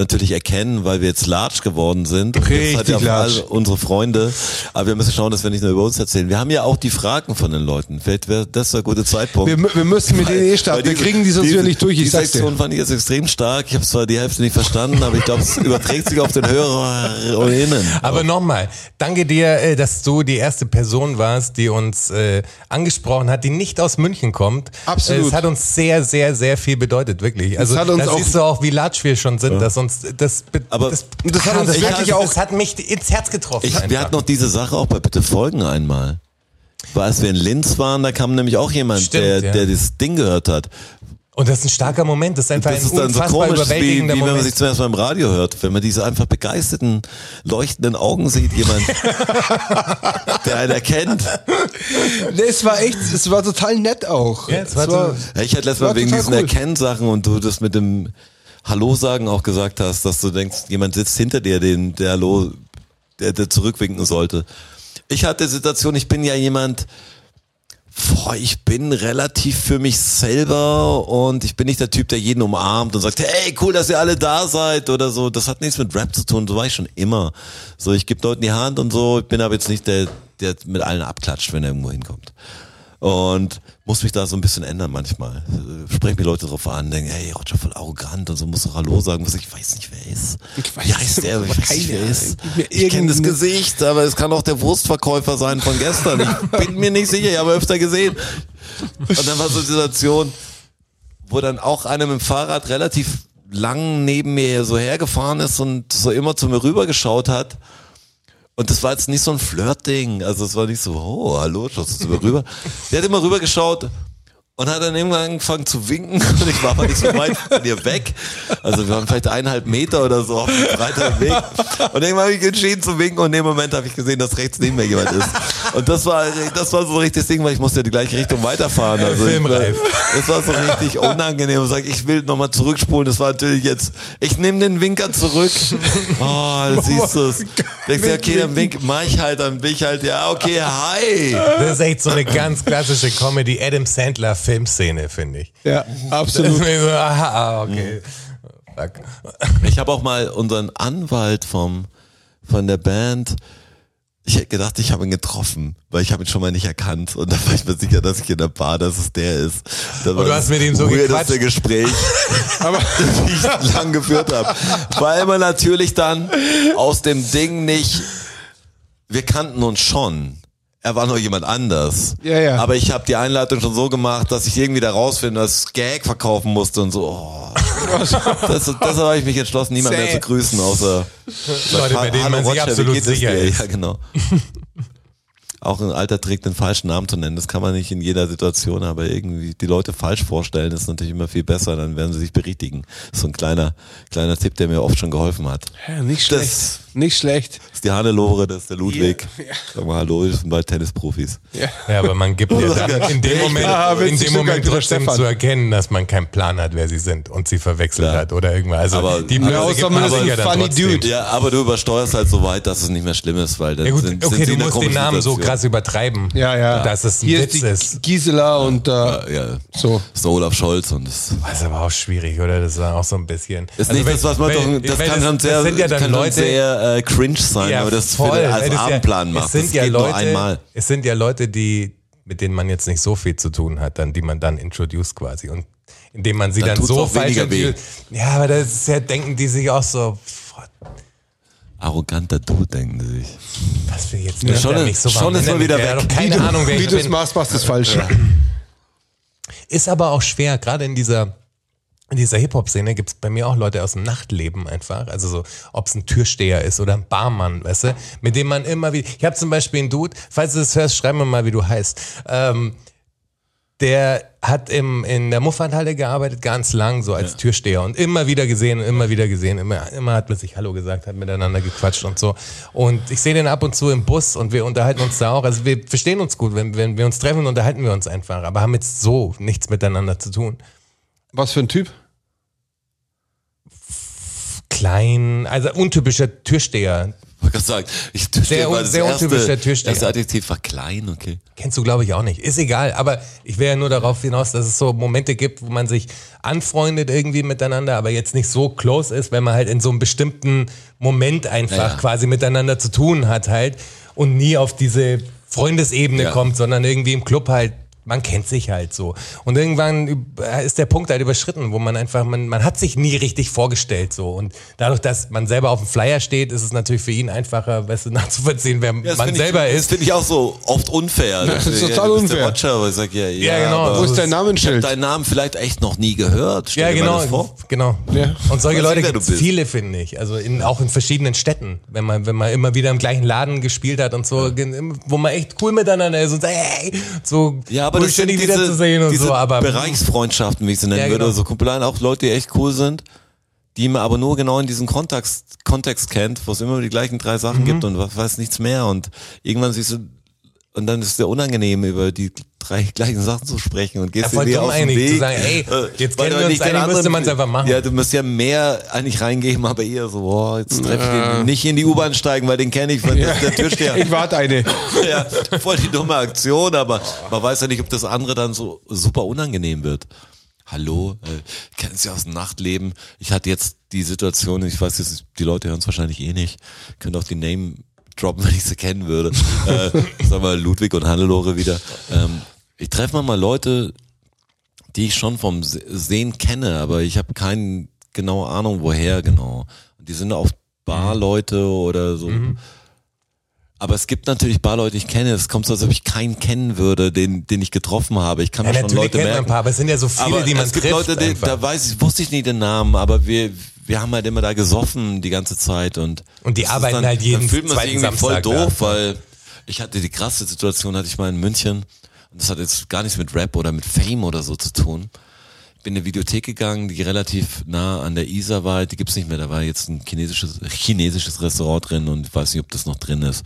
natürlich erkennen, weil wir jetzt large geworden sind. Richtig jetzt hat ja auch large. alle unsere Freunde. Aber wir müssen schauen, dass wir nicht nur über uns erzählen. Wir haben ja auch die Fragen von den Leuten. Vielleicht wäre das der gute Zeitpunkt. Wir, wir müssen mit denen eh starten. Weil Wir diese- kriegen die sonst diese- wieder nicht durch. Ich die dir. Sektion fand ich jetzt extrem stark. Ich habe zwar die Hälfte nicht verstanden, aber ich glaube, es überträgt sich auf den Hörerinnen. Aber nochmal, danke dir, äh, dass du die erste Person warst, die uns äh, angesprochen hat, die nicht aus München kommt. Absolut. Es hat uns sehr, sehr, sehr viel bedeutet, wirklich. Also hat uns da auch- siehst du auch, wie latsch wir schon sind, dass uns das, be- Aber- das, das hat uns das, wirklich das, auch- das hat mich ins Herz getroffen. Ich, wir hatten noch diese Sache auch bei Bitte Folgen einmal. Weil als wir in Linz waren, da kam nämlich auch jemand, Stimmt, der, ja. der das Ding gehört hat. Und das ist ein starker Moment. Das ist einfach Das ein ist dann so unfassbar komisch, wie, wie wenn man sich zum ersten Mal im Radio hört. Wenn man diese einfach begeisterten, leuchtenden Augen sieht, jemand, (laughs) der einen erkennt. Nee, es war echt, es war total nett auch. Ja, es war Ja, ich hatte letztes War Mal wegen diesen cool. Erkennsachen und du das mit dem Hallo sagen auch gesagt hast, dass du denkst, jemand sitzt hinter dir, den der Hallo, der, der zurückwinken sollte. Ich hatte die Situation, ich bin ja jemand, boah, ich bin relativ für mich selber und ich bin nicht der Typ, der jeden umarmt und sagt, hey, cool, dass ihr alle da seid oder so. Das hat nichts mit Rap zu tun, so war ich schon immer. So, ich gebe Leuten die Hand und so, ich bin aber jetzt nicht der, der mit allen abklatscht, wenn er irgendwo hinkommt. Und muss mich da so ein bisschen ändern manchmal. Sprechen mir Leute drauf an, denken, hey, Roger voll arrogant und so muss doch Hallo sagen. Was ich weiß nicht, wer er ist. Ich weiß Wie heißt der? (laughs) Ich weiß nicht, wer er ist. Ich kenne das Gesicht, aber es kann auch der Wurstverkäufer sein von gestern. Ich (laughs) bin mir nicht sicher, ich habe öfter gesehen. Und dann war so eine Situation, wo dann auch einer mit dem Fahrrad relativ lang neben mir so hergefahren ist und so immer zu mir rübergeschaut hat. Und das war jetzt nicht so ein Flirt-Ding. Also es war nicht so, oh, hallo, schaust du rüber. Der hat immer rübergeschaut und hat dann irgendwann angefangen zu winken (laughs) und ich war aber nicht so weit von ihr weg. Also wir waren vielleicht eineinhalb Meter oder so auf dem breiteren Weg. Und irgendwann habe ich entschieden zu winken und in dem Moment habe ich gesehen, dass rechts neben mir jemand ist. Und das war, das war so ein richtiges Ding, weil ich musste ja die gleiche Richtung weiterfahren. Also Filmreif. das war so richtig unangenehm. Und sag, ich will nochmal zurückspulen. Das war natürlich jetzt, ich nehme den Winker zurück. Oh, du (laughs) siehst du es. Denkst du, okay, dann wink, mach ich halt, dann bin ich halt, ja, okay, hi. Das ist echt so eine ganz klassische Comedy Adam Sandler Filmszene, finde ich. Ja, Das absolut. so, aha, okay. Fuck. Ich habe auch mal unseren Anwalt vom, von der Band Ich hätte gedacht, ich habe ihn getroffen, weil ich habe ihn schon mal nicht erkannt. Und da war ich mir sicher, dass ich in der Bar, dass es der ist. Das war du das hast mit ihm so gequatscht. Gespräch, (laughs) (laughs) die ich lang geführt habe. Weil man natürlich dann aus dem Ding nicht, wir kannten uns schon. Er war noch jemand anders. Ja, ja. Aber ich habe die Einleitung schon so gemacht, dass ich irgendwie da rausfinde, dass Gag verkaufen musste und so. Oh. (laughs) Das, deshalb habe ich mich entschlossen, niemand mehr zu grüßen, außer Leute, bei denen man sich absolut sicher dir? ist. Ja, genau. (laughs) Auch ein alter Trick, den falschen Namen zu nennen. Das kann man nicht in jeder Situation, aber irgendwie die Leute falsch vorstellen, ist natürlich immer viel besser, dann werden sie sich berichtigen. Das ist so ein kleiner, kleiner Tipp, der mir oft schon geholfen hat. Ja, nicht schlecht. Das- nicht schlecht. Das ist die Hannelore, das ist der Ludwig. Ja, ja. Sag mal Hallo, das sind beide Tennisprofis. Ja. Ja, aber man gibt ja dann in dem Moment, Ja, in witzig dem Moment trotzdem zu erkennen, dass man keinen Plan hat, wer sie sind und sie verwechselt Klar. hat oder irgendwas. Also Aber- die aber Blöße gibt man ist ein ja funny dude. Ja, aber du übersteuerst halt so weit, dass es nicht mehr schlimm ist, weil dann Ja gut, sind, okay, sind du in musst den Namen so krass übertreiben, Ja, ja. dass es ein Hier Witz ist die ist. Gisela und äh, Ja, so. das ist Olaf Scholz und das Das ist aber auch schwierig, oder? Das war auch so ein bisschen. ist Also nicht das, was man wenn- doch, das wenn kann sehr, das sind ja dann Leute, sehr äh, cringe sein, aber das voll, für, als das ja- Abendplan macht. Es sind das ja geht Leute, nur einmal. Es sind ja Leute, die, mit denen man jetzt nicht so viel zu tun hat, dann, die man dann introduced quasi und indem man sie Dann dann, so falsch entwickelt. Ja, aber das ist ja, denken die sich auch so, pff, Arroganter Du, denken sie sich. was will jetzt Ja, schon mich so schon ist er wieder weg. doch keine wie du, Ahnung, wer wie ich du es machst, machst du es falsch. Ist aber auch schwer, gerade in dieser in dieser Hip-Hop-Szene gibt's bei mir auch Leute aus dem Nachtleben einfach, also so, ob es ein Türsteher ist oder ein Barmann, weißt du, mit dem man immer wieder, ich habe zum Beispiel einen Dude, falls du das hörst, schreib mir mal, wie du heißt, ähm, der hat im, in der Muffernhalle gearbeitet, ganz lang, so als Türsteher. Und immer wieder gesehen, immer wieder gesehen, immer, immer hat man sich Hallo gesagt, hat miteinander gequatscht und so. Und ich sehe den ab und zu im Bus und wir unterhalten uns da auch. Also wir verstehen uns gut, wenn, wenn wir uns treffen, unterhalten wir uns einfach, aber haben jetzt so nichts miteinander zu tun. Was für ein Typ? Klein, also untypischer Türsteher. Ich wollte gerade sagen, ich Türsteher Sehr un- war das sehr erste, untypischer Türsteher. Das Adjektiv war klein, okay. Kennst du, glaube ich, auch nicht. Ist egal, aber ich wäre ja nur darauf hinaus, dass es so Momente gibt, wo man sich anfreundet irgendwie miteinander, aber jetzt nicht so close ist, wenn man halt in so einem bestimmten Moment einfach Ja, ja. quasi miteinander zu tun hat halt und nie auf diese Freundesebene Ja. kommt, sondern irgendwie im Club halt man kennt sich halt so. Und irgendwann ist der Punkt halt überschritten, wo man einfach, man, man hat sich nie richtig vorgestellt so. Und dadurch, dass man selber auf dem Flyer steht, ist es natürlich für ihn einfacher, weißt du, nachzuvollziehen, wer das man selber ich, Das ist. finde ich auch so oft unfair. das ist Ja, total bist unfair. Der aber ich sag, ja, ja, Ja, genau. Wo ist dein Ich habe Namensschild? deinen Namen vielleicht echt noch nie gehört. Stell Ja, dir mal genau, das vor. genau. Ja. Und solche Leute gibt es viele, finde ich. Also in, auch in verschiedenen Städten, wenn man, wenn man immer wieder im gleichen Laden gespielt hat und so, wo man echt cool miteinander ist und sagt, hey, so Ja, aber das sind ständig diese, wiederzusehen und diese so, aber Bereichsfreundschaften, wie ich sie nennen Ja, würde, genau. so Kumpeleien, auch Leute, die echt cool sind, die man aber nur genau in diesem Kontext, Kontext kennt, wo es immer die gleichen drei Mhm. Sachen gibt und was weiß nichts mehr und irgendwann siehst du, und dann ist es sehr unangenehm, über die drei gleichen Sachen zu sprechen und gehst Ja, dir dem eigentlich, Weg. zu sagen, ey, äh, jetzt kennen wir uns, nicht den eigentlich müsste anderen- man's einfach machen. Ja, du musst ja mehr eigentlich reingeben, aber eher so, boah, jetzt treffe ich den, nicht in die U-Bahn steigen, weil den kenne ich, das ist der Türsteher. (laughs) Ich warte eine. (laughs) ja, voll die dumme Aktion, aber man weiß ja nicht, ob das andere dann so super unangenehm wird. Hallo, äh, kennen Sie aus dem Nachtleben? Ich hatte jetzt die Situation, ich weiß jetzt, die Leute hören es wahrscheinlich eh nicht, können auch die Name droppen, (laughs) wenn ich sie kennen würde. äh, sagen wir Ludwig und Hannelore wieder. Ähm, ich treffe manchmal Leute, die ich schon vom Se- Sehen kenne, aber ich habe keine genaue Ahnung, woher genau. Die sind oft Barleute oder so. Aber es gibt natürlich Barleute, die ich kenne. Es kommt so, als ob ich keinen kennen würde, den, den ich getroffen habe. Ich kann ja, mir schon Leute man ein merken. paar, aber es sind ja so viele, aber die man es gibt trifft. Leute, die, da weiß ich, wusste ich nie den Namen, aber wir, wir haben halt immer da gesoffen die ganze Zeit und Und die arbeiten halt jeden dann fühlt man sich irgendwie voll Samstag da. doof, weil ich hatte die krasse Situation, hatte ich mal in München und das hat jetzt gar nichts mit Rap oder mit Fame oder so zu tun. Ich bin in eine Videothek gegangen, die relativ nah an der Isar war, die gibt's nicht mehr, da war jetzt ein chinesisches, chinesisches Restaurant drin und ich weiß nicht, ob das noch drin ist.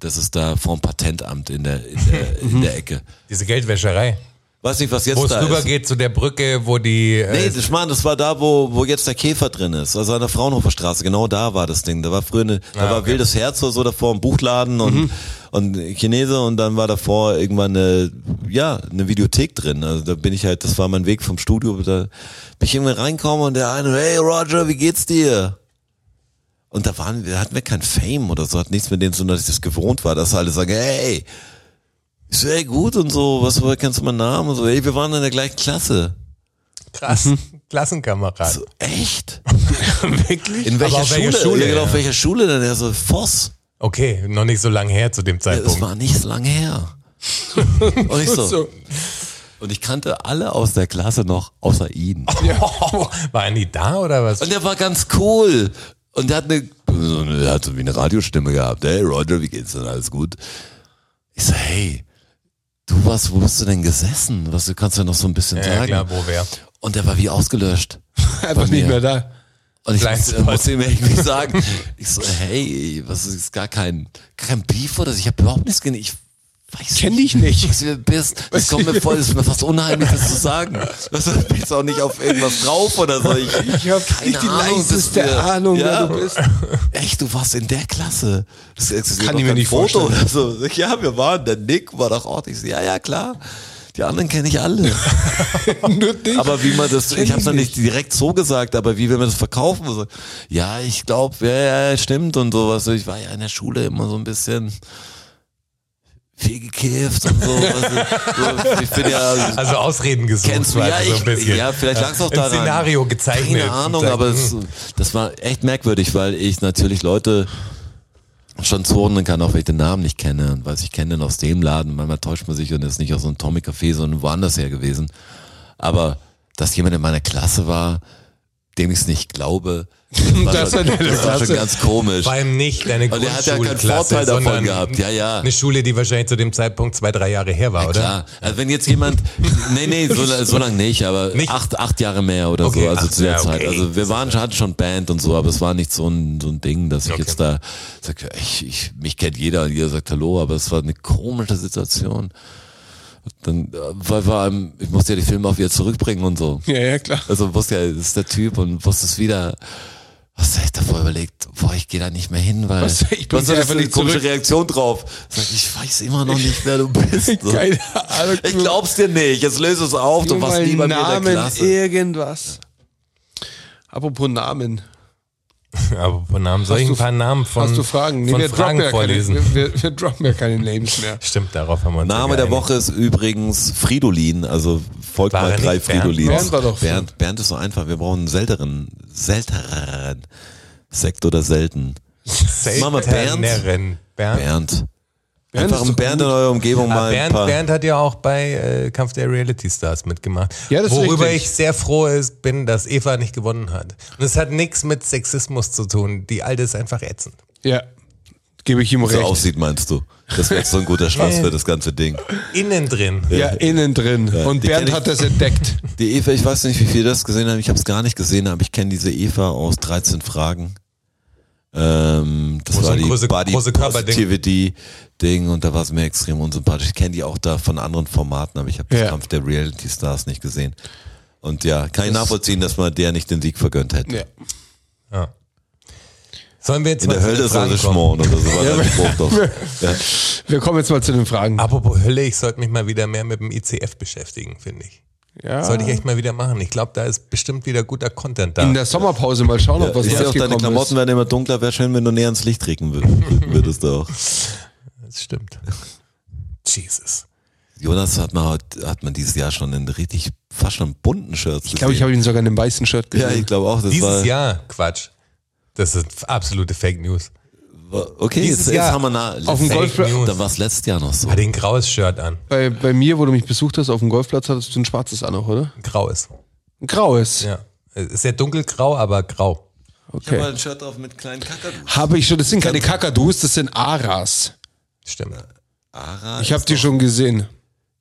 Das ist da vorm Patentamt in der, in der, in der Ecke. Diese Geldwäscherei. Weiß nicht, was jetzt Wo es da ist. rübergeht zu der Brücke, wo die. Nee, Äh, das, Mann, das war da, wo, wo jetzt der Käfer drin ist. Also an der Fraunhofer Straße, genau da war das Ding. Da war früher eine, da Ah, war okay. wildes Herz oder so davor, ein Buchladen und, und Chinese und dann war davor irgendwann eine, ja, eine Videothek drin. Also da bin ich halt, das war mein Weg vom Studio, da bin ich irgendwie reinkommen und der eine, hey Roger, wie geht's dir? Und da waren wir, da hatten wir kein Fame oder so, hat nichts mit denen zu tun, dass ich das gewohnt war, dass alle sagen, hey, ist so, ey, gut und so, was, woher kennst du meinen Namen und so, ey, wir waren in der gleichen Klasse. Krass. Klassenkamerad. So, echt? (laughs) Wirklich? In welcher Schule? Schule, Ja, genau, auf ja. welcher Schule denn? Er so, Voss. Okay, noch nicht so lange her zu dem Ja, Zeitpunkt. das war nicht so lange her. (laughs) Und ich so, So. und ich kannte alle aus der Klasse noch, außer ihn. (laughs) Waren die da oder was? Und der war ganz cool. Und der hat eine- der hat so wie eine Radiostimme gehabt. Hey Roger, wie geht's denn? Alles gut? Ich so, hey, du was, wo bist du denn gesessen? Was, du kannst ja noch so ein bisschen ja, sagen. klar, wo wer? Und der war wie ausgelöscht. (laughs) Einfach nicht mehr da. Und ich Blindspot. muss, musste ihm irgendwie sagen, ich so, hey, was ist gar kein, kein Beef oder so? Ich habe überhaupt nichts. Ich weiß Kenn dich nicht. Was du bist. Das kommt mir vor, das ist mir fast unheimlich, das zu sagen. Das ist jetzt auch nicht auf irgendwas drauf oder so. Ich, Ich habe keine nicht die Ahnung, leiseste bist du- Ahnung, ja. wer du bist. Echt, du warst in der Klasse. Das existiert Kann ich mir nicht Foto vorstellen. oder so. Ja, wir waren, der Nick war doch auch. Ich so, ja, ja, klar. Die anderen kenne ich alle. (laughs) Nur dich. Aber wie man das, ich habe es nicht direkt so gesagt, aber wie wir das verkaufen. So, ja, ich glaube, ja, ja, stimmt und sowas. Ich war ja in der Schule immer so ein bisschen viel gekifft und so. Also, so ich bin ja Also Ausreden gesucht. Kennst du, ja, so ein bisschen. ja, vielleicht lag's auch Ein daran. Szenario gezeichnet. Keine Ahnung, aber hm, es, das war echt merkwürdig, weil ich natürlich Leute schon zuordnen kann, auch wenn ich den Namen nicht kenne und weiß, ich kenne den aus dem Laden. Manchmal täuscht man sich und ist nicht aus so einem Tommy Café, sondern woanders her gewesen. Aber dass jemand in meiner Klasse war, dem ich es nicht glaube, (laughs) das war, Das schon, das war schon ganz komisch. Vor allem nicht deine Und er hat ja keinen Vorteil davon gehabt. Ja, ja. Eine Schule, die wahrscheinlich zu dem Zeitpunkt zwei, drei Jahre her war, oder? Klar, also wenn jetzt jemand, (laughs) nee, nee, so, so lange nicht, aber Nicht? acht, acht Jahre mehr oder Okay, so, also acht, zu der ja, Zeit. okay. Also wir waren, hatten schon Band und so, aber es war nicht so ein, so ein Ding, dass ich Okay. jetzt da sage, ich, ich, mich kennt jeder und jeder sagt Hallo, aber es war eine komische Situation. Dann, äh, weil wir, einem- ich musste ja die Filme auch wieder zurückbringen und so. Ja, ja, klar. Also wusste ja, das ist der Typ und wusste es wieder. Was hab ich davor überlegt? Boah, ich gehe da nicht mehr hin, weil Was, ich bring was ist eine komische. Reaktion drauf? Sag ich, ich weiß immer noch nicht, wer du bist. So. (laughs) Keine Ahnung. Ich glaub's dir nicht. Jetzt löse es auf. Du warst nie bei mir in Namen, der Klasse. irgendwas. Apropos Namen. (laughs) Aber von Namen, soll Hast ich du- ein paar Namen von, Hast du Fragen? Nee, von wir, droppen Fragen ja vorlesen? keine, wir, wir, droppen ja keine Names mehr. (laughs) Stimmt, darauf haben wir uns Name der geeinigt. Woche ist übrigens Fridolin. Also folgt War mal drei? Fridolins. Bernd war doch Bernd, Bernd ist so einfach. Wir brauchen einen seltenen, selteren Sekt oder selten. (laughs) Mama, Bernd? Selteneren. Bernd. Bernd. Bernd Einfach doch Bernd in gut. eurer Umgebung Ah, mal ein Bernd, paar. Bernd hat ja auch bei äh, Kampf der Reality Stars mitgemacht. Ja, Worüber richtig. ich sehr froh ist, bin, dass Eva nicht gewonnen hat. Und es hat nichts mit Sexismus zu tun. Die Alte ist einfach ätzend. Ja, gebe ich ihm so recht. aussieht, meinst du? Das wäre so ein guter Schluss (laughs) für das ganze Ding. Innen drin. Ja, innen drin. Und die Bernd hat das entdeckt. Die Eva, ich weiß nicht, wie viele das gesehen haben. Ich habe es gar nicht gesehen, aber ich kenne diese Eva aus 13 Fragen. Ähm, das Wo so war ein die große- Body große. Positivity Ding und da war es mir extrem unsympathisch. Ich kenne die auch da von anderen Formaten, aber ich habe Ja. den Kampf der Reality Stars nicht gesehen. Und ja, kann ich nachvollziehen, dass man der nicht den Sieg vergönnt hätte. Ja. Ja. Sollen wir jetzt In mal der zu den Hölle sie kommen? schmoren oder so war der Spruch doch. Ja. Wir kommen jetzt mal zu den Fragen. Apropos Hölle, ich sollte mich mal wieder mehr mit dem ICF beschäftigen, finde ich. Ja. Sollte ich echt mal wieder machen. Ich glaube, da ist bestimmt wieder guter Content da. In der Sommerpause mal schauen, ob was Ich sehe auch, deine Klamotten ist. werden immer dunkler. Wäre schön, wenn du näher ans Licht treten würd- würdest du auch. (laughs) das stimmt. Jesus. Jonas hat man, heute- hat man dieses Jahr schon in richtig, fast schon bunten Shirts Ich glaube, ich habe ihn sogar in einem weißen Shirt Ja, gesehen. ich glaube auch. Das Dieses war, Jahr, Quatsch. Das sind absolute Fake News. Okay, dieses jetzt, jetzt Jahr haben wir na, auf dem Golfplatz-. Dann war es letztes Jahr noch so. Hat ein graues Shirt an. bei, bei mir, wo du mich besucht hast, auf dem Golfplatz, hattest du ein schwarzes an, auch, oder? Graues. Ein graues. Ja. Ist sehr dunkelgrau, aber grau. Ich habe Okay. ein Shirt auf mit kleinen Kakadus. Habe ich schon, das sind keine Kakadus, das sind Aras. Stimmt. Ara Ich habe die schon gesehen.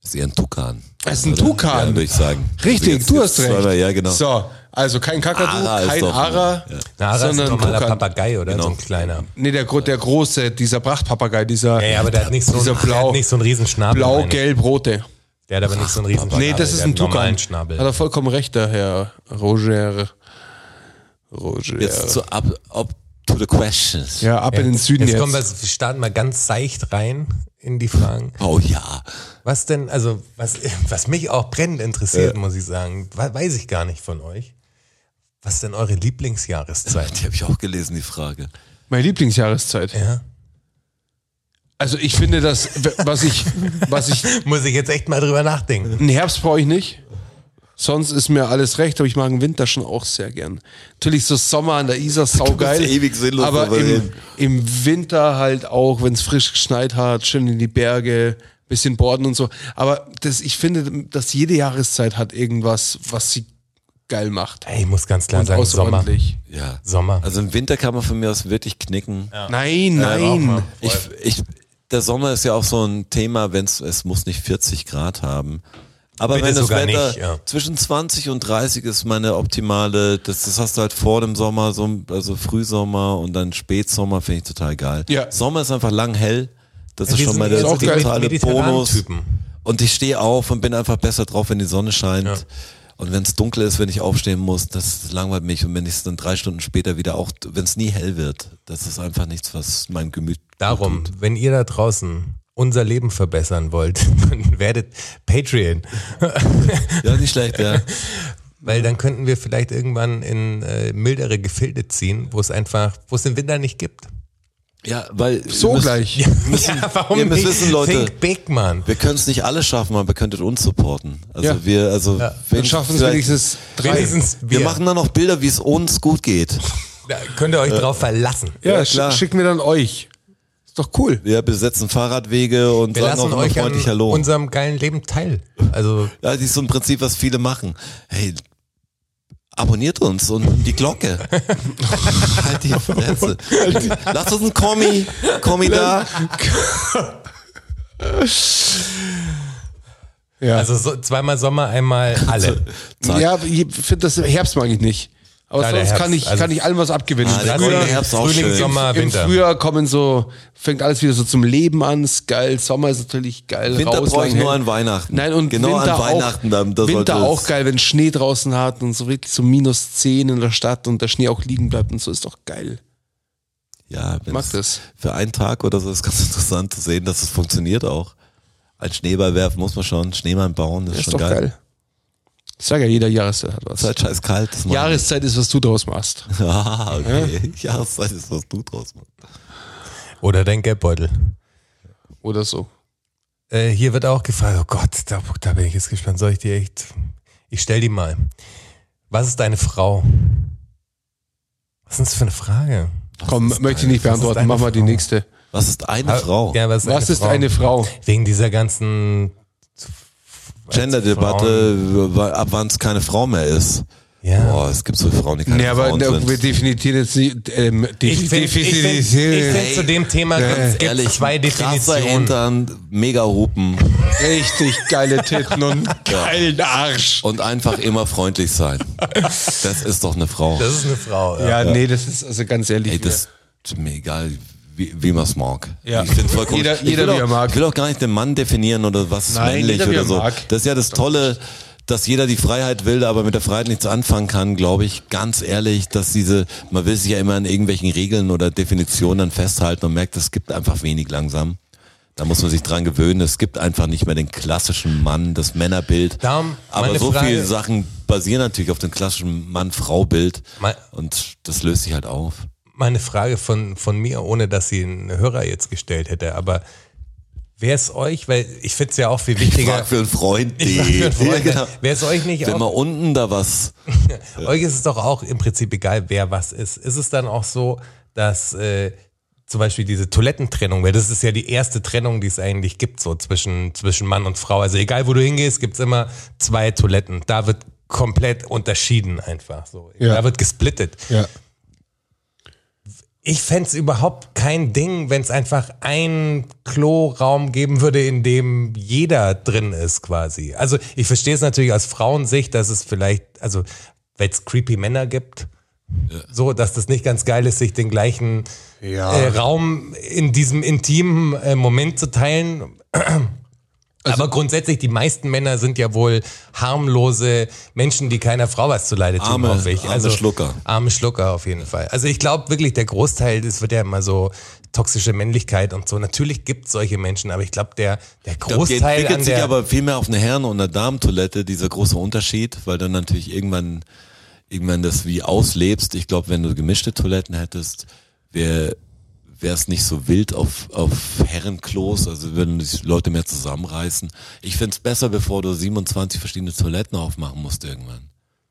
ist eher ein Tukan. Es ist ein? Tukan. Ja, würde ich sagen. Richtig, Also jetzt- du jetzt hast recht. Ja, genau. So, also kein Kakadu, Ara kein doch- Ara, ja. Ara ist ein sondern normaler Tukan. Papagei, oder? Genau. So ein kleiner. Nee, der, der große, dieser Prachtpapagei, dieser Ja, ja, aber der hat nicht so, Dieser einen, der blau- hat nicht so einen riesen Schnabel. blau-gelb-rote. Der hat aber nicht so einen riesen Schnabel. Nee, das ist ein Tukan. Schnabel. Hat er vollkommen recht, der Herr Roger. Roger. Jetzt zu up, up to the questions. ja, ab in den Süden Jetzt jetzt. kommen wir, wir starten mal ganz seicht rein in die Fragen. Oh ja. Was denn, also, was, was mich auch brennend interessiert, muss ich sagen, we- weiß ich gar nicht von euch. Was ist denn eure Lieblingsjahreszeit? Die habe ich auch gelesen, die Frage. Meine Lieblingsjahreszeit. ja. Also ich finde das, was ich, was ich, (laughs) Muss ich jetzt echt mal drüber nachdenken. einen Herbst brauche ich nicht. Sonst ist mir alles recht, aber ich mag den Winter schon auch sehr gern. Natürlich so Sommer an der Isar, saugeil. (laughs) bist ewig sinnlos aber im, im Winter halt auch, wenn es frisch geschneit hat, schön in die Berge, bisschen Borden und so. Aber das, ich finde, dass jede Jahreszeit hat irgendwas, was sie geil macht. Ey, ich muss ganz klar und sagen, Sommer. Ja. Sommer. Also im Winter kann man von mir aus wirklich knicken. Nein, nein. Ich, ich, der Sommer ist ja auch so ein Thema, wenn es es muss nicht 40 Grad haben. Aber Bitte wenn das Wetter nicht, ja. zwischen 20 und 30 ist meine optimale, das, das hast du halt vor dem Sommer, so, also Frühsommer und dann Spätsommer finde ich total geil. Ja. Sommer ist einfach lang hell. Das ist Wir schon mal der so die totale Bonus. Und ich stehe auf und bin einfach besser drauf, wenn die Sonne scheint. Und wenn es dunkel ist, wenn ich aufstehen muss, das langweilt mich. Und wenn ich es dann drei Stunden später wieder auch, wenn es nie hell wird, das ist einfach nichts, was mein Gemüt Darum, tut. wenn ihr da draußen unser Leben verbessern wollt, (laughs) dann werdet Patreon. (laughs) Ja, nicht schlecht, ja. Weil dann könnten wir vielleicht irgendwann in äh, mildere Gefilde ziehen, wo es einfach, wo es den Winter nicht gibt. Ja, weil So müsst- gleich. (laughs) (laughs) Müssen, warum ihr müsst nicht? wissen, Leute, Think big, man. wir können es nicht alle schaffen, aber ihr könntet uns supporten. Also Ja. wir, also Dann wenn- schaffen es wenigstens drei. Wenigstens Wir wir. machen dann noch Bilder, wie es uns gut geht. (laughs) da könnt ihr euch drauf verlassen. Ja, Ja, sch- klar. schicken wir dann euch. Ist doch cool. Wir besetzen Fahrradwege und Wir sagen auch lassen immer freundlich Hallo. unserem geilen Leben teil. Also Ja, das ist so ein Prinzip, was viele machen. Hey, abonniert uns und die Glocke. (laughs) halt die Fresse. Lass uns ein Kommi, Kommi da. Ja. Also so, zweimal Sommer, einmal alle. Ja, ich finde das Herbst mag ich nicht. Aber Ja, der sonst kann ich, also- kann ich allem was abgewinnen. Ah, Im Frühling, Frühjahr- Herbst auch Frühling, schön. Sommer, Im Winter. Frühjahr kommen so, fängt alles wieder so zum Leben an, ist geil. Sommer ist natürlich geil. Winter raus, brauche ich nur an Weihnachten. Nein, und genau Winter an Weihnachten. auch, dann, Winter auch geil, wenn Schnee draußen hat und so wirklich so minus 10 in der Stadt und der Schnee auch liegen bleibt und so, ist doch geil. Ja, Mag das. Für einen Tag oder so ist ganz (laughs) interessant zu sehen, dass es funktioniert auch. Ein Schneeball werfen muss man schon, Schneemann bauen, das ist, ist schon geil. geil. Ich sag ja, jeder Jahreszeit hat was. halt scheiß kalt. Jahreszeit ist, was du draus machst. (laughs) Ah, okay. Jahreszeit ist, was du draus machst. Oder dein Geldbeutel. Oder so. Äh, hier wird auch gefragt, oh Gott, da, da bin ich jetzt gespannt. Soll ich dir echt. Ich stell die mal. Was ist deine Frau? Was ist das für eine Frage? Komm, ist möchte ich nicht was beantworten. Mach mal die nächste. Was ist eine Frau? Ja, was ist, Was eine, ist Frau? eine Frau? Wegen dieser ganzen Gender-Debatte, ab wann es keine Frau mehr ist. Ja. Boah, es gibt so Frauen, die keine Nee, aber Frauen ne, sind. wir definieren jetzt nicht, ähm, Ich finde, ich find, ich find, zu dem Thema gibt es zwei Definitionen. Hintern, mega Hupen richtig geile Titten und (laughs) geilen Arsch. und einfach immer freundlich sein. (laughs) Das ist doch eine Frau. Das ist eine Frau. Ja. Ja, nee, das ist also ganz ehrlich. Ey, das ist mir egal, wie, wie man es mag. Ja. Ich find's voll komisch. Jeder- ich jeder, will wie auch, er mag. Ich will auch gar nicht den Mann definieren oder was ist Nein, männlich jeder, oder er so. mag. Das ist ja das Tolle, dass jeder die Freiheit will, aber mit der Freiheit nichts anfangen kann, glaube ich, ganz ehrlich, dass diese, man will sich ja immer an irgendwelchen Regeln oder Definitionen festhalten und merkt, es gibt einfach wenig langsam. Da muss man sich dran gewöhnen. Es gibt einfach nicht mehr den klassischen Mann, das Männerbild. Darum Aber so Frage- viele Sachen basieren natürlich auf dem klassischen Mann-Frau-Bild. Und das löst sich halt auf. Meine Frage von, von mir, ohne dass sie ein Hörer jetzt gestellt hätte, aber wäre es euch, weil ich finde es ja auch viel Ich wichtiger. frag für einen Freund. Ich frag für einen Freund, Ja, genau. Wäre es euch nicht Wenn auch man unten da was. (laughs) Euch ist es doch auch im Prinzip egal, wer was ist. Ist es dann auch so, dass äh, zum Beispiel diese Toilettentrennung, weil das ist ja die erste Trennung, die es eigentlich gibt, so zwischen, zwischen Mann und Frau. Also egal, wo du hingehst, gibt's immer zwei Toiletten. Da wird komplett unterschieden einfach. So. Ja. Da wird gesplittet. Ja. Ich fänd's überhaupt kein Ding, wenn es einfach einen Kloraum geben würde, in dem jeder drin ist quasi. Also ich verstehe es natürlich aus Frauensicht, dass es vielleicht, also weil es creepy Männer gibt, so, dass das nicht ganz geil ist, sich den gleichen Ja. äh, Raum in diesem intimen äh, Moment zu teilen. Also Aber grundsätzlich, die meisten Männer sind ja wohl harmlose Menschen, die keiner Frau was zuleide tun, Arme- hoffe ich. arme Schlucker. Arme Schlucker auf jeden Fall. Also ich glaube wirklich, der Großteil, das wird ja immer so toxische Männlichkeit und so. Natürlich gibt es solche Menschen, aber ich glaube, der, der Ich glaub, Großteil entwickelt an sich der... aber viel mehr auf eine Herren- und eine Damentoilette, dieser große Unterschied, weil dann natürlich irgendwann irgendwann das wie auslebst. Ich glaube, wenn du gemischte Toiletten hättest, wäre wäre es nicht so wild auf, auf Herrenklos, also würden sich Leute mehr zusammenreißen. Ich find's besser, bevor du 27 verschiedene Toiletten aufmachen musst irgendwann.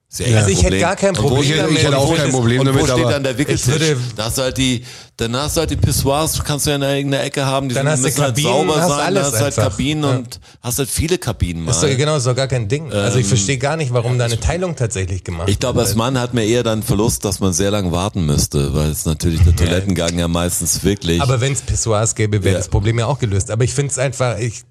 Sehr Also ich hätte gar kein Problem Ich hätte- damit. ich hätte auch kein Problem und wo damit, steht dann der Wickeltisch? Da hast du halt die, dann hast du halt die Pissoirs, kannst du ja in irgendeiner Ecke haben, die Dann sind, hast du müssen halt Kabinen, sauber hast sein, alles dann hast halt einfach. Kabinen Ja. und hast halt viele Kabinen mal. Ist doch, genau, ist doch gar kein Ding. Also ich Ähm, verstehe gar nicht, warum da eine Teilung tatsächlich gemacht Ich glaube, als Mann hat man eher dann Verlust, dass man sehr lange warten müsste, weil es natürlich der Toilettengang ja meistens wirklich. Aber wenn es Pissoirs gäbe, wäre Ja. das Problem ja auch gelöst. Aber ich finde es einfach, ich,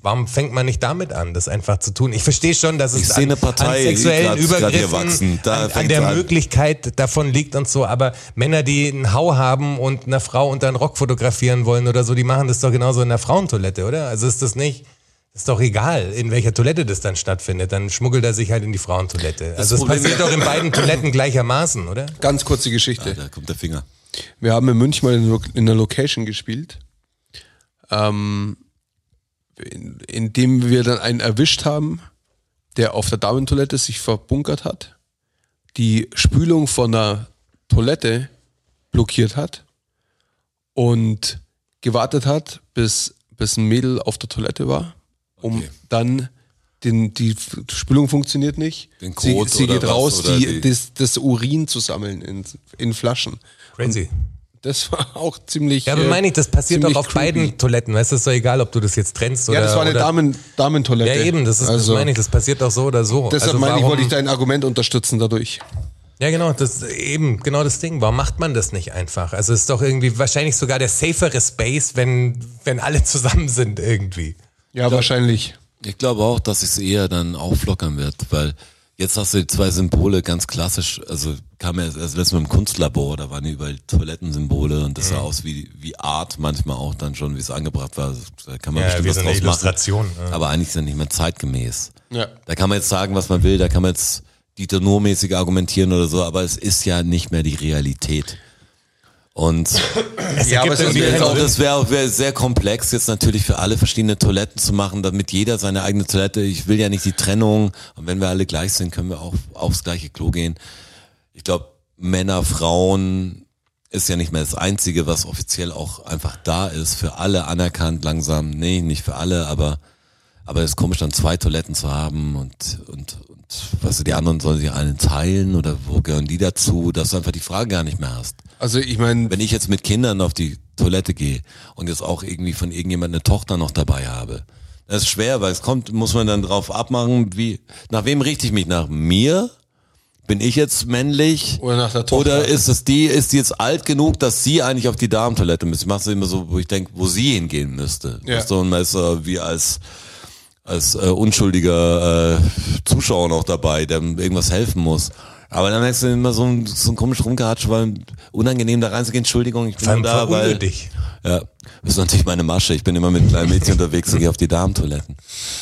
warum fängt man nicht damit an, das einfach zu tun? Ich verstehe schon, dass es eine Partei an sexuellen grad- grad hier Übergriffen, wachsen. Da an, an der an. Möglichkeit davon liegt und so. Aber Männer, die einen Hau haben und einer Frau unter einen Rock fotografieren wollen oder so, die machen das doch genauso in der Frauentoilette, oder? Also ist das nicht... Ist doch egal, in welcher Toilette das dann stattfindet. Dann schmuggelt er sich halt in die Frauentoilette. Also es passiert doch in beiden Toiletten gleichermaßen, oder? Ganz kurze Geschichte. da kommt der Finger. Wir haben in München mal in einer Location gespielt, ähm, in, in dem wir dann einen erwischt haben, der auf der Damentoilette sich verbunkert hat, die Spülung von der Toilette blockiert hat und gewartet hat, bis, bis ein Mädel auf der Toilette war, um Okay. dann den, die Spülung funktioniert nicht. Den sie Kot sie oder geht raus, die, die- das, das Urin zu sammeln in, in Flaschen. Crazy. Das war auch ziemlich. Ja, aber äh, meine ich, das passiert doch auf beiden creepy. Toiletten. Weißt du, ist doch egal, ob du das jetzt trennst oder. Ja, das war eine oder, Damen, Damentoilette. Ja, eben, das ist, also, das meine ich, das passiert doch so oder so. Deshalb also meine ich, wollte ich dein Argument unterstützen dadurch. Ja, genau, das eben, genau das Ding. Warum macht man das nicht einfach? Also es ist doch irgendwie wahrscheinlich sogar der safere Space, wenn, wenn alle zusammen sind irgendwie. Ja, wahrscheinlich. Ich glaube auch, dass es eher dann auflockern wird, weil jetzt hast du die zwei Symbole ganz klassisch, also kam ja erst letztes Mal im Kunstlabor, da waren überall Toilettensymbole und das sah aus wie, wie Art manchmal auch dann schon, wie es angebracht war. Da kann man Ja, bestimmt wie was so eine draus Illustration, machen. ja. Aber eigentlich ist ja nicht mehr zeitgemäß. Ja. Da kann man jetzt sagen, was man will, da kann man jetzt Dieter Nur-mäßig argumentieren oder so, aber es ist ja nicht mehr die Realität. Und (laughs) Ja, aber auch das wäre auch wär sehr komplex, jetzt natürlich für alle verschiedene Toiletten zu machen, damit jeder seine eigene Toilette, ich will ja nicht die Trennung, und wenn wir alle gleich sind, können wir auch aufs gleiche Klo gehen. Ich glaube, Männer, Frauen ist ja nicht mehr das Einzige, was offiziell auch einfach da ist, für alle anerkannt langsam. Nee, nicht für alle, aber aber es ist komisch, dann zwei Toiletten zu haben und, und, und weißt du, die anderen sollen sich einen teilen oder wo gehören die dazu, dass du einfach die Frage gar nicht mehr hast. Also ich meine, Wenn ich jetzt mit Kindern auf die Toilette gehe und jetzt auch irgendwie von irgendjemand eine Tochter noch dabei habe, das ist schwer, weil es kommt, muss man dann drauf abmachen, wie, nach wem richte ich mich? Nach mir? Bin ich jetzt männlich? Oder nach der Tochter. Oder ist es die, ist die jetzt alt genug, dass sie eigentlich auf die Damentoilette müsste? Ich mache es immer so, wo ich denke, wo sie hingehen müsste. Ja. Weißt du, und man ist so wie als, als äh, unschuldiger äh, Zuschauer noch dabei, der irgendwas helfen muss. Aber dann merkst du immer so ein, so ein komisch rumgehatscht, weil unangenehm da reinzugehen, Entschuldigung, ich bin Vor allem da, weil... verunwürdig. Ja, das ist natürlich meine Masche. Ich bin immer mit kleinen Mädchen unterwegs und gehe auf die Damentoiletten.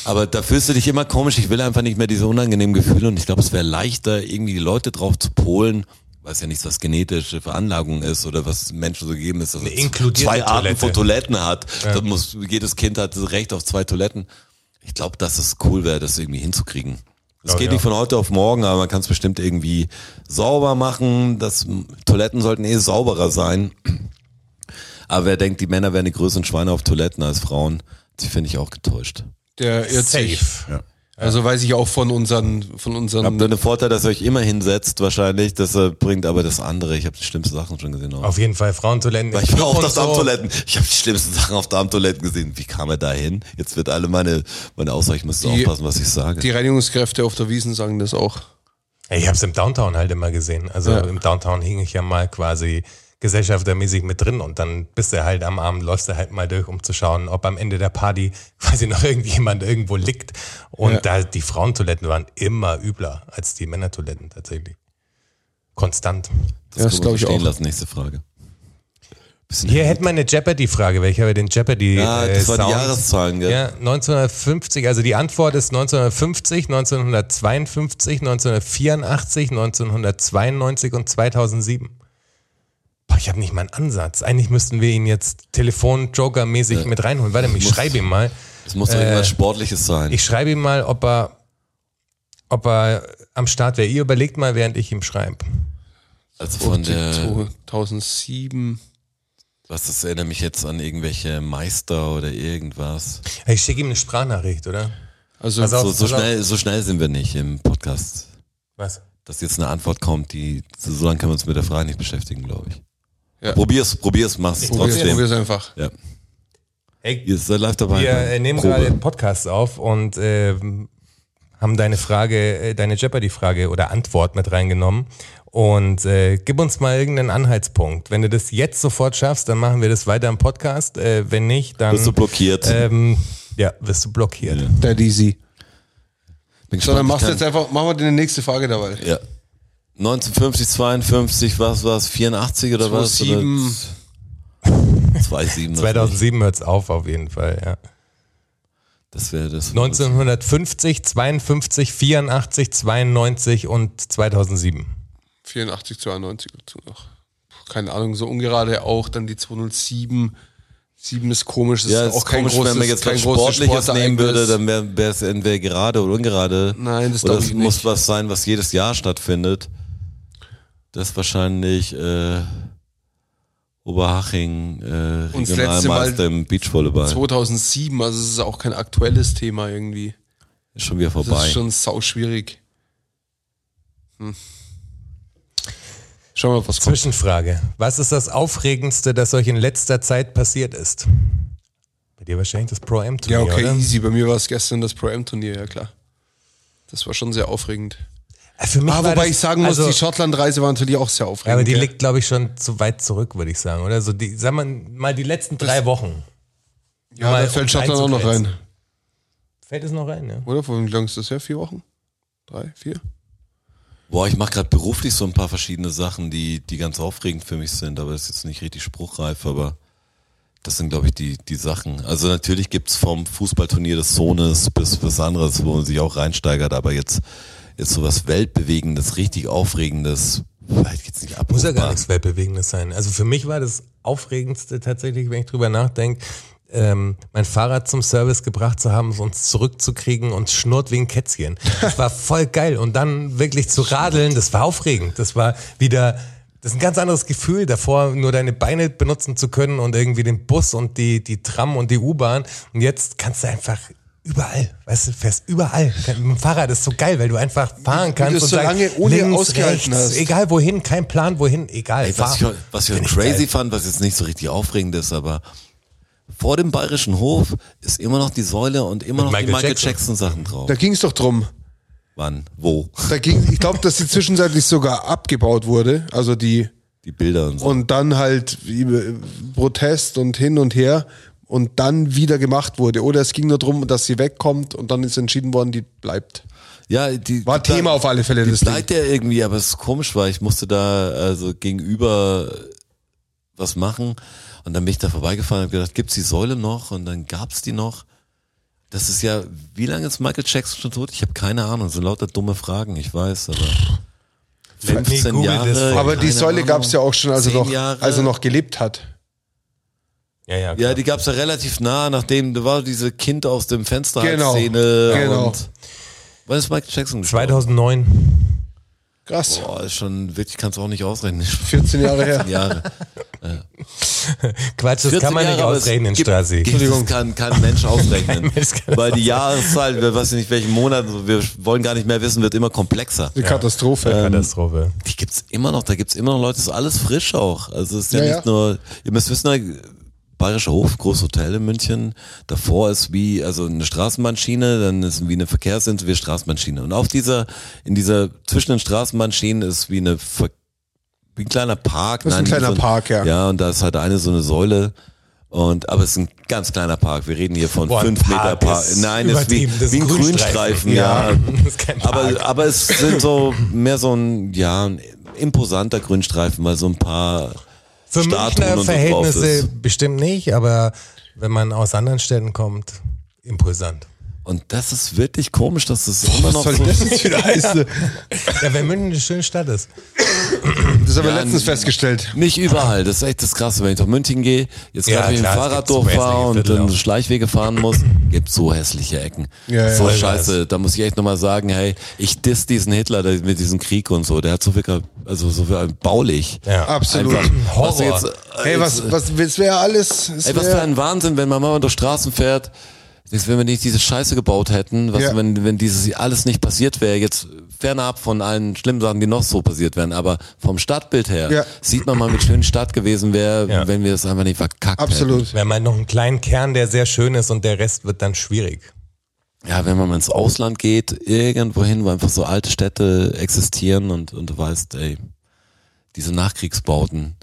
Aber da fühlst du dich immer komisch. Ich will einfach nicht mehr diese unangenehmen Gefühle und ich glaube, es wäre leichter, irgendwie die Leute drauf zu polen, weiß ja nicht, was genetische Veranlagung ist oder was Menschen so gegeben ist, dass Eine es inkludierte zwei Arten Toilette. von Toiletten hat. Da muss, jedes Kind hat das Recht auf zwei Toiletten. Ich glaube, dass es cool wäre, das irgendwie hinzukriegen. Es geht ja. nicht von heute auf morgen, aber man kann es bestimmt irgendwie sauber machen. Das Toiletten sollten eh sauberer sein. Aber wer denkt, die Männer wären die größeren Schweine auf Toiletten als Frauen, die finde ich auch getäuscht. der irrt sich. Safe. Also weiß ich auch von unseren, von unseren. Habt ihr den Vorteil, dass ihr euch immer hinsetzt, wahrscheinlich. Das äh, bringt aber das andere. Ich habe die schlimmsten Sachen schon gesehen. Auch. Auf jeden Fall Frauentoiletten. Weil ich war Club auf der Darmtoiletten. Ich habe die schlimmsten Sachen auf Darmtoiletten gesehen. Wie kam er da hin? Jetzt wird alle meine, meine Aussage, ich muss Die- aufpassen, was ich sage. die Reinigungskräfte auf der Wiesen sagen das auch. Ich habe es im Downtown halt immer gesehen. Also Ja. im Downtown hing ich ja mal quasi gesellschaftermäßig mit drin und dann bist du halt am Abend, läufst du halt mal durch, um zu schauen, ob am Ende der Party (laughs) quasi noch irgendjemand irgendwo liegt. Und Ja. da die Frauentoiletten waren immer übler als die Männertoiletten tatsächlich. Konstant. Ja, das können wir glaub ich stehen auch. lassen. Nächste Frage. Bisschen Hier hätten wir eine Jeopardy-Frage, weil ich habe den Jeopardy Ja, äh, das war die. Jahreszahlen, gell? Ja, 1950, also die Antwort ist 1950, 1952, 1984, 1992 und 2007. Boah, ich habe nicht mal einen Ansatz. Eigentlich müssten wir ihn jetzt Telefon-Joker-mäßig mit reinholen. Warte mal, ich muss- schreibe ihm mal. Es muss doch Äh, irgendwas Sportliches sein. Ich schreibe ihm mal, ob er, ob er am Start wäre. Ihr überlegt mal, während ich ihm schreibe. Also von der, 2007. was das erinnert mich jetzt an irgendwelche Meister oder irgendwas. Ich schicke ihm eine Sprachnachricht, oder? Also auf. So, so schnell, so schnell sind wir nicht im Podcast, Was? dass jetzt eine Antwort kommt, die, so lange können wir uns mit der Frage nicht beschäftigen, glaube ich. Ja. Probier's, probier's, mach's probier's, trotzdem. probier's einfach. Ja. Hey, Ihr seid live dabei. wir ne? äh, nehmen Probe. gerade Podcast auf und ähm, haben deine Frage, äh, deine Jeopardy-Frage oder Antwort mit reingenommen. Und äh, gib uns mal irgendeinen Anhaltspunkt. Wenn du das jetzt sofort schaffst, dann machen wir das weiter im Podcast. Äh, wenn nicht, dann Bist du blockiert? ähm, ja, wirst du blockiert. Der easy. Bin So, dann machst du ich jetzt einfach, machen wir die nächste Frage dabei. Ja. 1950, 52, was war's? 84 oder was? 2007. Oder 27. 2007 (laughs) hört's auf, auf jeden Fall, ja. Das wäre das. 1950, 52, 84, 92 und 2007. 84, 92 dazu noch. Keine Ahnung, so ungerade auch. Dann die 207. 7 ist komisch. Das Ja, ist ist auch kein komisch, großes, wenn man jetzt kein was großes Sportliches nehmen Sportereignis. würde, dann wäre es entweder gerade oder ungerade. Nein, das Oder es ich muss nicht. was sein, was jedes Jahr stattfindet. Das ist wahrscheinlich äh, Oberhaching, äh, Und das letzte Mal Regionalmeister im Beachvolleyball. 2007, also es ist auch kein aktuelles Thema irgendwie. Ist schon wieder Das vorbei. ist schon sau schwierig. Hm. Schauen wir mal, was kommt. Zwischenfrage. Was ist das Aufregendste, das euch in letzter Zeit passiert ist? Bei dir wahrscheinlich das Pro-M-Turnier, Ja, okay, oder? easy. Bei mir war es gestern das Pro-M-Turnier, ja klar. Das war schon sehr aufregend. Äh, Für mich Ah, wobei das, ich sagen muss, also, die Schottland-Reise war natürlich auch sehr ja, aufregend. aber die gell? liegt, glaube ich, schon zu weit zurück, würde ich sagen, oder? So die, sagen wir mal die letzten drei Wochen. ja, mal da fällt um Schottland auch noch rein. Fällt es noch rein, ja? Oder? Wie lang ist das her? Vier Wochen? Drei, vier? Boah, ich mache gerade beruflich so ein paar verschiedene Sachen, die, die ganz aufregend für mich sind, aber das ist jetzt nicht richtig spruchreif, aber das sind, glaube ich, die, die Sachen. Also natürlich gibt's vom Fußballturnier des Sohnes bis was anderes, wo man sich auch reinsteigert, aber jetzt, jetzt so was Weltbewegendes, richtig Aufregendes, vielleicht jetzt nicht abrufbar. Muss ja gar nichts Weltbewegendes sein. Also für mich war das Aufregendste tatsächlich, wenn ich drüber nachdenke, ähm, mein Fahrrad zum Service gebracht zu haben, uns zurückzukriegen und schnurrt wie ein Kätzchen. Das war voll geil. Und dann wirklich zu radeln, das war aufregend. Das war wieder, das ist ein ganz anderes Gefühl, davor nur deine Beine benutzen zu können und irgendwie den Bus und die, die Tram und die U-Bahn. Und jetzt kannst du einfach überall, weißt du, fährst überall. Mit dem Fahrrad ist so geil, weil du einfach fahren kannst du und so sagst, lange ohne links, ausgehalten rechts, hast. egal wohin, kein Plan wohin, egal. Ey, was, ich, was ich crazy geil. fand, was jetzt nicht so richtig aufregend ist, aber vor dem Bayerischen Hof ist immer noch die Säule und immer noch Michael die Michael Jackson. Jackson, Sachen drauf. Da ging es doch drum. Wann? Wo? Da ging, ich glaube, dass die (laughs) zwischenzeitlich sogar abgebaut wurde. Also die, Die Bilder und so. und dann halt äh, Protest und hin und her und dann wieder gemacht wurde. Oder es ging nur darum, dass sie wegkommt und dann ist entschieden worden, die bleibt. Ja, die, War die Thema auf alle Fälle, Die das Ding. bleibt ja irgendwie, aber es ist komisch, weil ich musste da also gegenüber was machen und dann bin ich da vorbeigefahren und hab gedacht, gibt's die Säule noch? Und dann gab's die noch. Das ist ja, wie lange ist Michael Jackson schon tot? Ich habe keine Ahnung, so lauter dumme Fragen, ich weiß, aber 15 google Jahre. das. Aber die Säule Ahnung, gab es ja auch schon, als er, 10 noch, Jahre. als er noch gelebt hat. Ja, ja, Ja, klar. die gab's ja relativ nah, nachdem da war diese Kind aus dem Fenster Genau, Szene genau. und wann ist Michael Jackson gestorben? 2009. Krass. Boah, ist schon wirklich, kannst du auch nicht ausrechnen. (laughs) 14 Jahre her. Jahre. (laughs) Quatsch, das 14 kann man nicht Jahre, es ausrechnen, gibt- Strassi. gibt- Das kann kein Mensch ausrechnen. (laughs) Mensch kann Weil die Jahreszahl, wir wissen nicht welchen Monat, wir wollen gar nicht mehr wissen, wird immer komplexer. Eine Katastrophe. Katastrophe. Die gibt's immer noch, da gibt's immer noch Leute, das ist alles frisch auch. Also es ist ja, Ja, nicht ja. nur, ihr müsst wissen, Bayerischer Hof, großes Hotel in München. Davor ist wie, also eine Straßenbahnschiene, dann ist wie eine Verkehrsinsel, wie eine Straßenbahnschiene. Und auf dieser, in dieser, zwischen den Straßenbahnschienen ist wie eine, Ver wie ein kleiner Park. Das ist ein kleiner so Park, ja. Ja, und da ist halt eine so eine Säule. Und, aber es ist ein ganz kleiner Park. Wir reden hier von Boah, ein fünf Meter Park Park. ist Nein, es ist wie. Das ist wie ein ein Grünstreifen, Grünstreifen. ja. Ja, (laughs) Park. aber, aber es sind so mehr so ein, ja, ein imposanter Grünstreifen, weil so ein paar Für Statuen Münchner Verhältnisse bestimmt nicht, aber wenn man aus anderen Städten kommt, imposant. Und das ist wirklich komisch, dass das immer noch Was soll so. das jetzt wieder (laughs) heißen? Ja, wenn München eine schöne Stadt ist. Das haben wir Ja, letztens festgestellt. Nicht überall, das ist echt das Krasse. Wenn ich durch München gehe, jetzt Ja, gerade mit dem Fahrrad durchfahre und dann. Schleichwege fahren muss, gibt so hässliche Ecken. Ja, so scheiße, da muss ich echt nochmal sagen, hey, ich diss diesen Hitler der- mit diesem Krieg und so, der hat so viel, also so viel baulich. Ja. Absolut. Einfach, Horror. was jetzt, Hey, was, was, was wäre alles? es Ey, was für ein Wahnsinn, wenn man mal durch Straßen fährt, wenn wir nicht diese Scheiße gebaut hätten, was, wenn, wenn dieses alles nicht passiert wäre, jetzt fernab von allen schlimmen Sachen, die noch so passiert wären, aber vom Stadtbild her Ja. sieht man mal, wie schön die Stadt gewesen wäre, Ja. wenn wir es einfach nicht verkackt hätten. Absolut. Wir haben halt noch einen kleinen Kern, der sehr schön ist und der Rest wird dann schwierig. Ja, wenn man mal ins Ausland geht, irgendwo hin, wo einfach so alte Städte existieren und, und du weißt, ey, diese Nachkriegsbauten,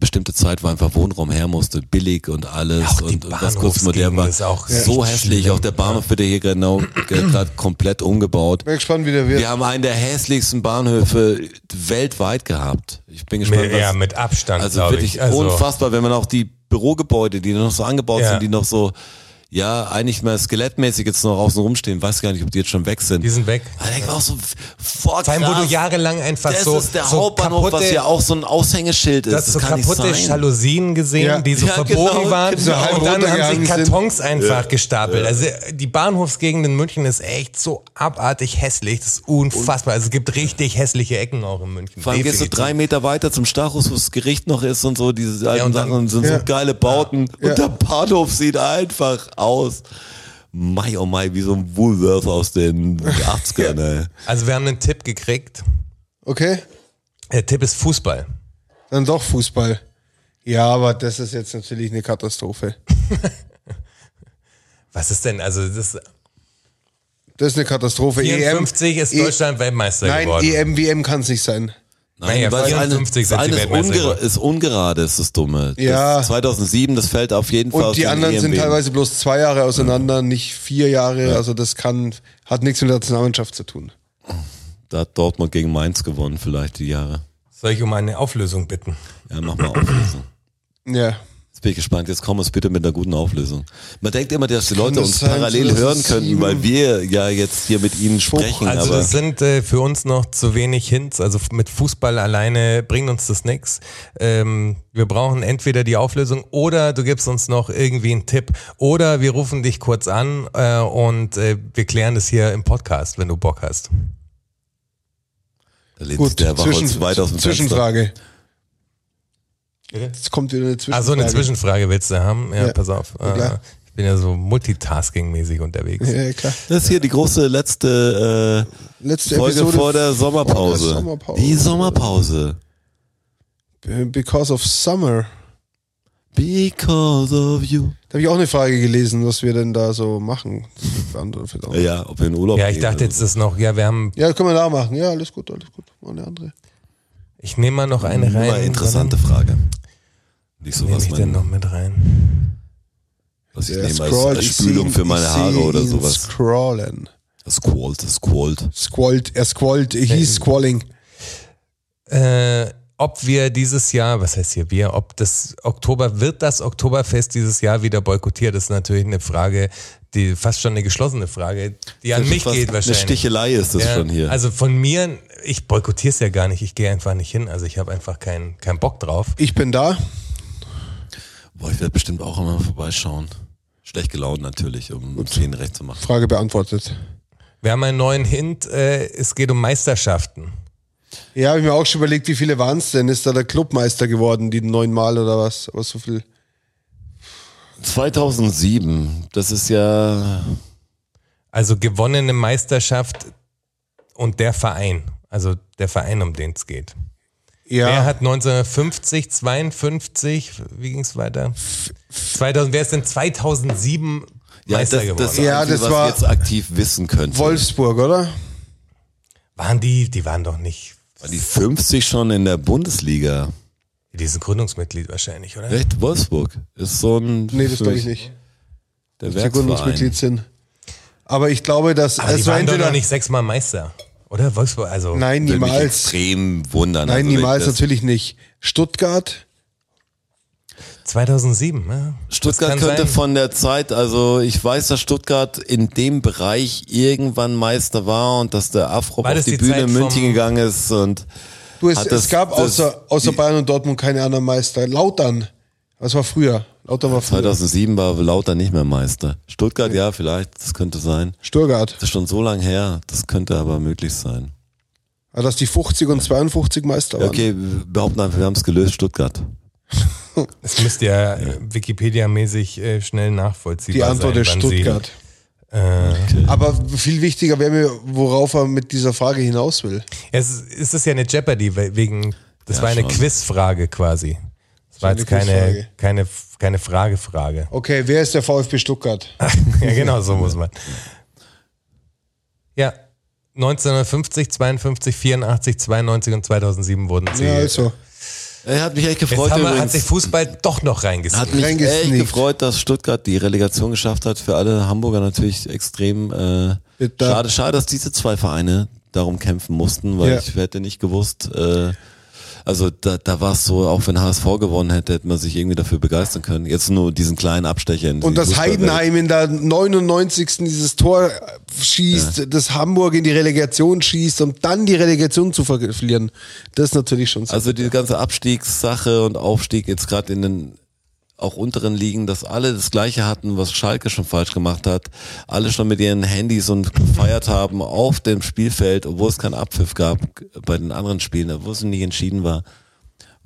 bestimmte Zeit, wo einfach Wohnraum her musste, billig und alles Ja, und, und was kurz modern war. so hässlich, schlimm. auch der Bahnhof wird ja hier genau gerade komplett umgebaut. Bin gespannt, wie der wird. Wir haben einen der hässlichsten Bahnhöfe weltweit gehabt. Ich bin gespannt, Mit, was, ja, mit Abstand, also wirklich ich. Also, unfassbar, wenn man auch die Bürogebäude, die noch so angebaut Ja. sind, die noch so, ja, eigentlich mal skelettmäßig jetzt noch außen rumstehen, weiß gar nicht, ob die jetzt schon weg sind. Die sind weg. Aber ich war auch so, boah, Vor allem, wo krass. du jahrelang einfach das so, ist der so Hauptbahnhof, was kaputte- ja auch so ein Aushängeschild ist. Du hast Das so kann nicht kaputte sein. Jalousien gesehen, Ja. die so Ja, verbogen genau, waren. genau. Und dann haben sich sind. Kartons einfach gestapelt. Also die Bahnhofsgegend in München ist echt so abartig hässlich. Das ist unfassbar. Also es gibt richtig hässliche Ecken auch in München. Vor allem gehst du Definitiv. drei Meter weiter zum Stachus, wo das Gericht noch ist und so, diese alten und dann- Sachen sind Ja. so geile Bauten. Ja. Und der Bahnhof sieht einfach aus. Mai, oh mai, wie so ein Woolworth aus den 80ern, ey. (laughs) Also wir haben einen Tipp gekriegt. Okay, Der Tipp ist Fußball. dann doch Fußball. Ja, aber das ist jetzt natürlich eine Katastrophe. (laughs) Was ist denn? Also das Das ist eine Katastrophe. 54 ist E- Deutschland Weltmeister Nein, geworden. EM, WM kann es nicht sein. Naja, weil das 54 sind das sie eine ist, ungerade, ist das Dumme. Ja. Das 2007, das fällt auf jeden Fall aus Und die anderen sind teilweise bloß zwei Jahre auseinander, nicht vier Jahre. Also das kann, hat nichts mit der Nationalmannschaft zu tun. Da hat Dortmund gegen Mainz gewonnen, vielleicht die Jahre. Soll ich um eine Auflösung bitten? Ja, mach mal Auflösung. Ja. Bin ich gespannt. Jetzt komm uns bitte mit einer guten Auflösung. Man denkt immer, dass die Leute das uns sein, parallel hören könnten, weil wir ja jetzt hier mit ihnen sprechen. Also aber das sind äh, für uns noch zu wenig Hints. Also mit Fußball alleine bringt uns das nix. Ähm, wir brauchen entweder die Auflösung oder du gibst uns noch irgendwie einen Tipp oder wir rufen dich kurz an äh, und äh, wir klären das hier im Podcast, wenn du Bock hast. da Gut, der Zwischen, weit aus dem Fenster. Jetzt kommt wieder eine Zwischenfrage. Also eine Zwischenfrage willst du haben? Ja, Ja. pass auf. Ja, klar. Äh, ich bin ja so multitasking-mäßig unterwegs. Ja, klar. Das ist hier die große letzte äh, Letzte Folge Episode vor der Sommerpause. der Sommerpause. Die Sommerpause. Because of Summer. Because of you. Da habe ich auch eine Frage gelesen, was wir denn da so machen. Ja, ob wir in Urlaub Ja, ich dachte jetzt ist noch, ja, wir haben, Ja, können wir da machen. Ja, alles gut, alles gut. Mal eine andere. ich nehme mal noch eine rein. Nur interessante Frage. Nicht so Nehme was ich denn noch mit rein? was ich Der nehme als, als ich Spülung seh- für meine ich Haare oder ihn sowas. Scrollen. Das quallt, das quallt. Squallt, er squallt, er hieß Squalling. äh, ob wir dieses Jahr, was heißt hier wir, ob das Oktober, wird das Oktoberfest dieses Jahr wieder boykottiert? Ist natürlich eine Frage, die fast schon eine geschlossene Frage, die an mich geht Eine wahrscheinlich. Stichelei ist das Ja, schon hier. Also von mir, ich boykottiere es ja gar nicht, ich gehe einfach nicht hin, also ich habe einfach keinen keinen Bock drauf. Ich bin da. Boah, ich werde bestimmt auch immer vorbeischauen. Schlecht gelaunt natürlich, um es denen recht zu machen. Frage beantwortet. Wir haben einen neuen Hint, äh, es geht um Meisterschaften. Ja, habe ich mir auch schon überlegt, wie viele waren es denn? Ist da der Clubmeister geworden, die neunmal oder was? Aber so viel. 2007, das ist ja, Also gewonnene Meisterschaft und der Verein, also der Verein, um den es geht. Ja. Wer hat 1950, 52, wie ging es weiter? 2000, wer ist denn 2007 ja, Meister das, geworden? das, Ja, das was war- ich jetzt aktiv wissen könnte. Wolfsburg, oder? waren die, die waren doch nicht, War die 50 schon in der Bundesliga? die sind Gründungsmitglied wahrscheinlich, oder? Echt? Wolfsburg ist so ein. Nee, das glaube ich nicht. Der Die. Gründungsmitglied sind. Aber ich glaube, dass Aber die es waren doch noch nicht sechsmal Meister, oder? Wolfsburg, also. Nein, Würde mich niemals. extrem wundern. Nein, Also, niemals natürlich nicht. Stuttgart, 2007, ja. Stuttgart könnte sein. von der Zeit, also ich weiß, dass Stuttgart in dem Bereich irgendwann Meister war und dass der Afro auf die, die Bühne in München gegangen ist und Du, es, Hat es das- gab das- außer, außer die- Bayern und Dortmund keine anderen Meister. Lautern, was war früher? Lautern war früher. 2007 war Lauter nicht mehr Meister. Stuttgart, ja, vielleicht, das könnte sein. Stuttgart. Das ist schon so lang her, das könnte aber möglich sein. Ja, dass die 50 und 52 Meister waren. okay, wir behaupten einfach, wir haben es gelöst, Stuttgart. Es müsste ja äh, Wikipedia-mäßig äh, schnell nachvollziehbar Die Antwort sein. ist Stuttgart. Sie, äh, Aber viel wichtiger wäre mir, worauf er mit dieser Frage hinaus will. es, es ist ja eine Jeopardy, we- wegen, das Ja, war eine schon. Quizfrage quasi. Das war jetzt keine, keine, keine Frage-Frage. Okay, wer ist der VfB Stuttgart? (laughs) ja, genau, so muss man. Ja, 1950, 52, 84, 92 und 2007 wurden sie. Ja, also. Er hat mich echt Jetzt gefreut haben wir, hat sich Fußball doch noch reingesehen. Hat mich echt reingesneakt. gefreut, dass Stuttgart die Relegation geschafft hat. Für alle Hamburger natürlich extrem äh, schade. Schade, dass diese zwei Vereine darum kämpfen mussten, weil Ja. ich hätte nicht gewusst. Äh, also da, da war es so, auch wenn HSV gewonnen hätte, hätte man sich irgendwie dafür begeistern können. Jetzt nur diesen kleinen Abstecher. In Und das Fußballwelt. Heidenheim in der 99. dieses Tor schießt, das Hamburg in die Relegation schießt, um dann die Relegation zu verlieren. Das ist natürlich schon so. Also die ganze Abstiegssache und Aufstieg jetzt gerade in den auch unteren Ligen, dass alle das Gleiche hatten, was Schalke schon falsch gemacht hat. Alle schon mit ihren Handys und gefeiert haben auf dem Spielfeld, obwohl es keinen Abpfiff gab bei den anderen Spielen, obwohl es nicht entschieden war,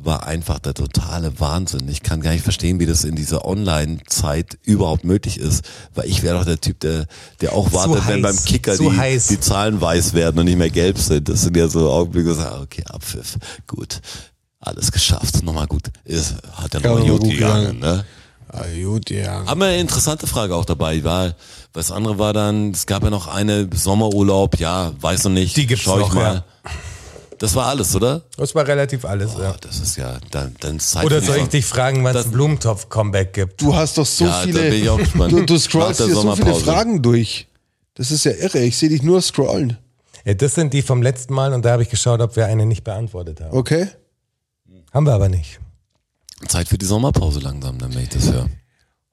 war einfach der totale Wahnsinn. Ich kann gar nicht verstehen, wie das in dieser Online-Zeit überhaupt möglich ist, weil ich wäre doch der Typ, der, der auch wartet, wenn beim Kicker die, heiß. die Zahlen weiß werden und nicht mehr gelb sind. Das sind ja so Augenblicke, wo ich sage, okay, Abpfiff, gut, alles geschafft, nochmal gut, ist, hat ja nochmal nochmal gut gut gegangen, ne? ah, gut, ja. Aber eine interessante Frage auch dabei war, das andere war dann, es gab ja noch eine Sommerurlaub, ja, weiß noch nicht, Die gibt's schau ich noch, mal. ja. Das war alles, oder? Das war relativ alles, Oh, ja. das ist ja, dann, dann Zeit Oder soll ich dich fragen, wann es ein Blumentopf-Comeback gibt? Du hast doch so Ja, da viele. bin ich auch gespannt. Du, du scrollst hier so viele. Fragen durch. Das ist ja irre. Ich sehe dich nur scrollen. Ja, das sind die vom letzten Mal und da habe ich geschaut, ob wir eine nicht beantwortet haben. Okay? Haben wir aber nicht. Zeit für die Sommerpause langsam, dann wenn ich das höre.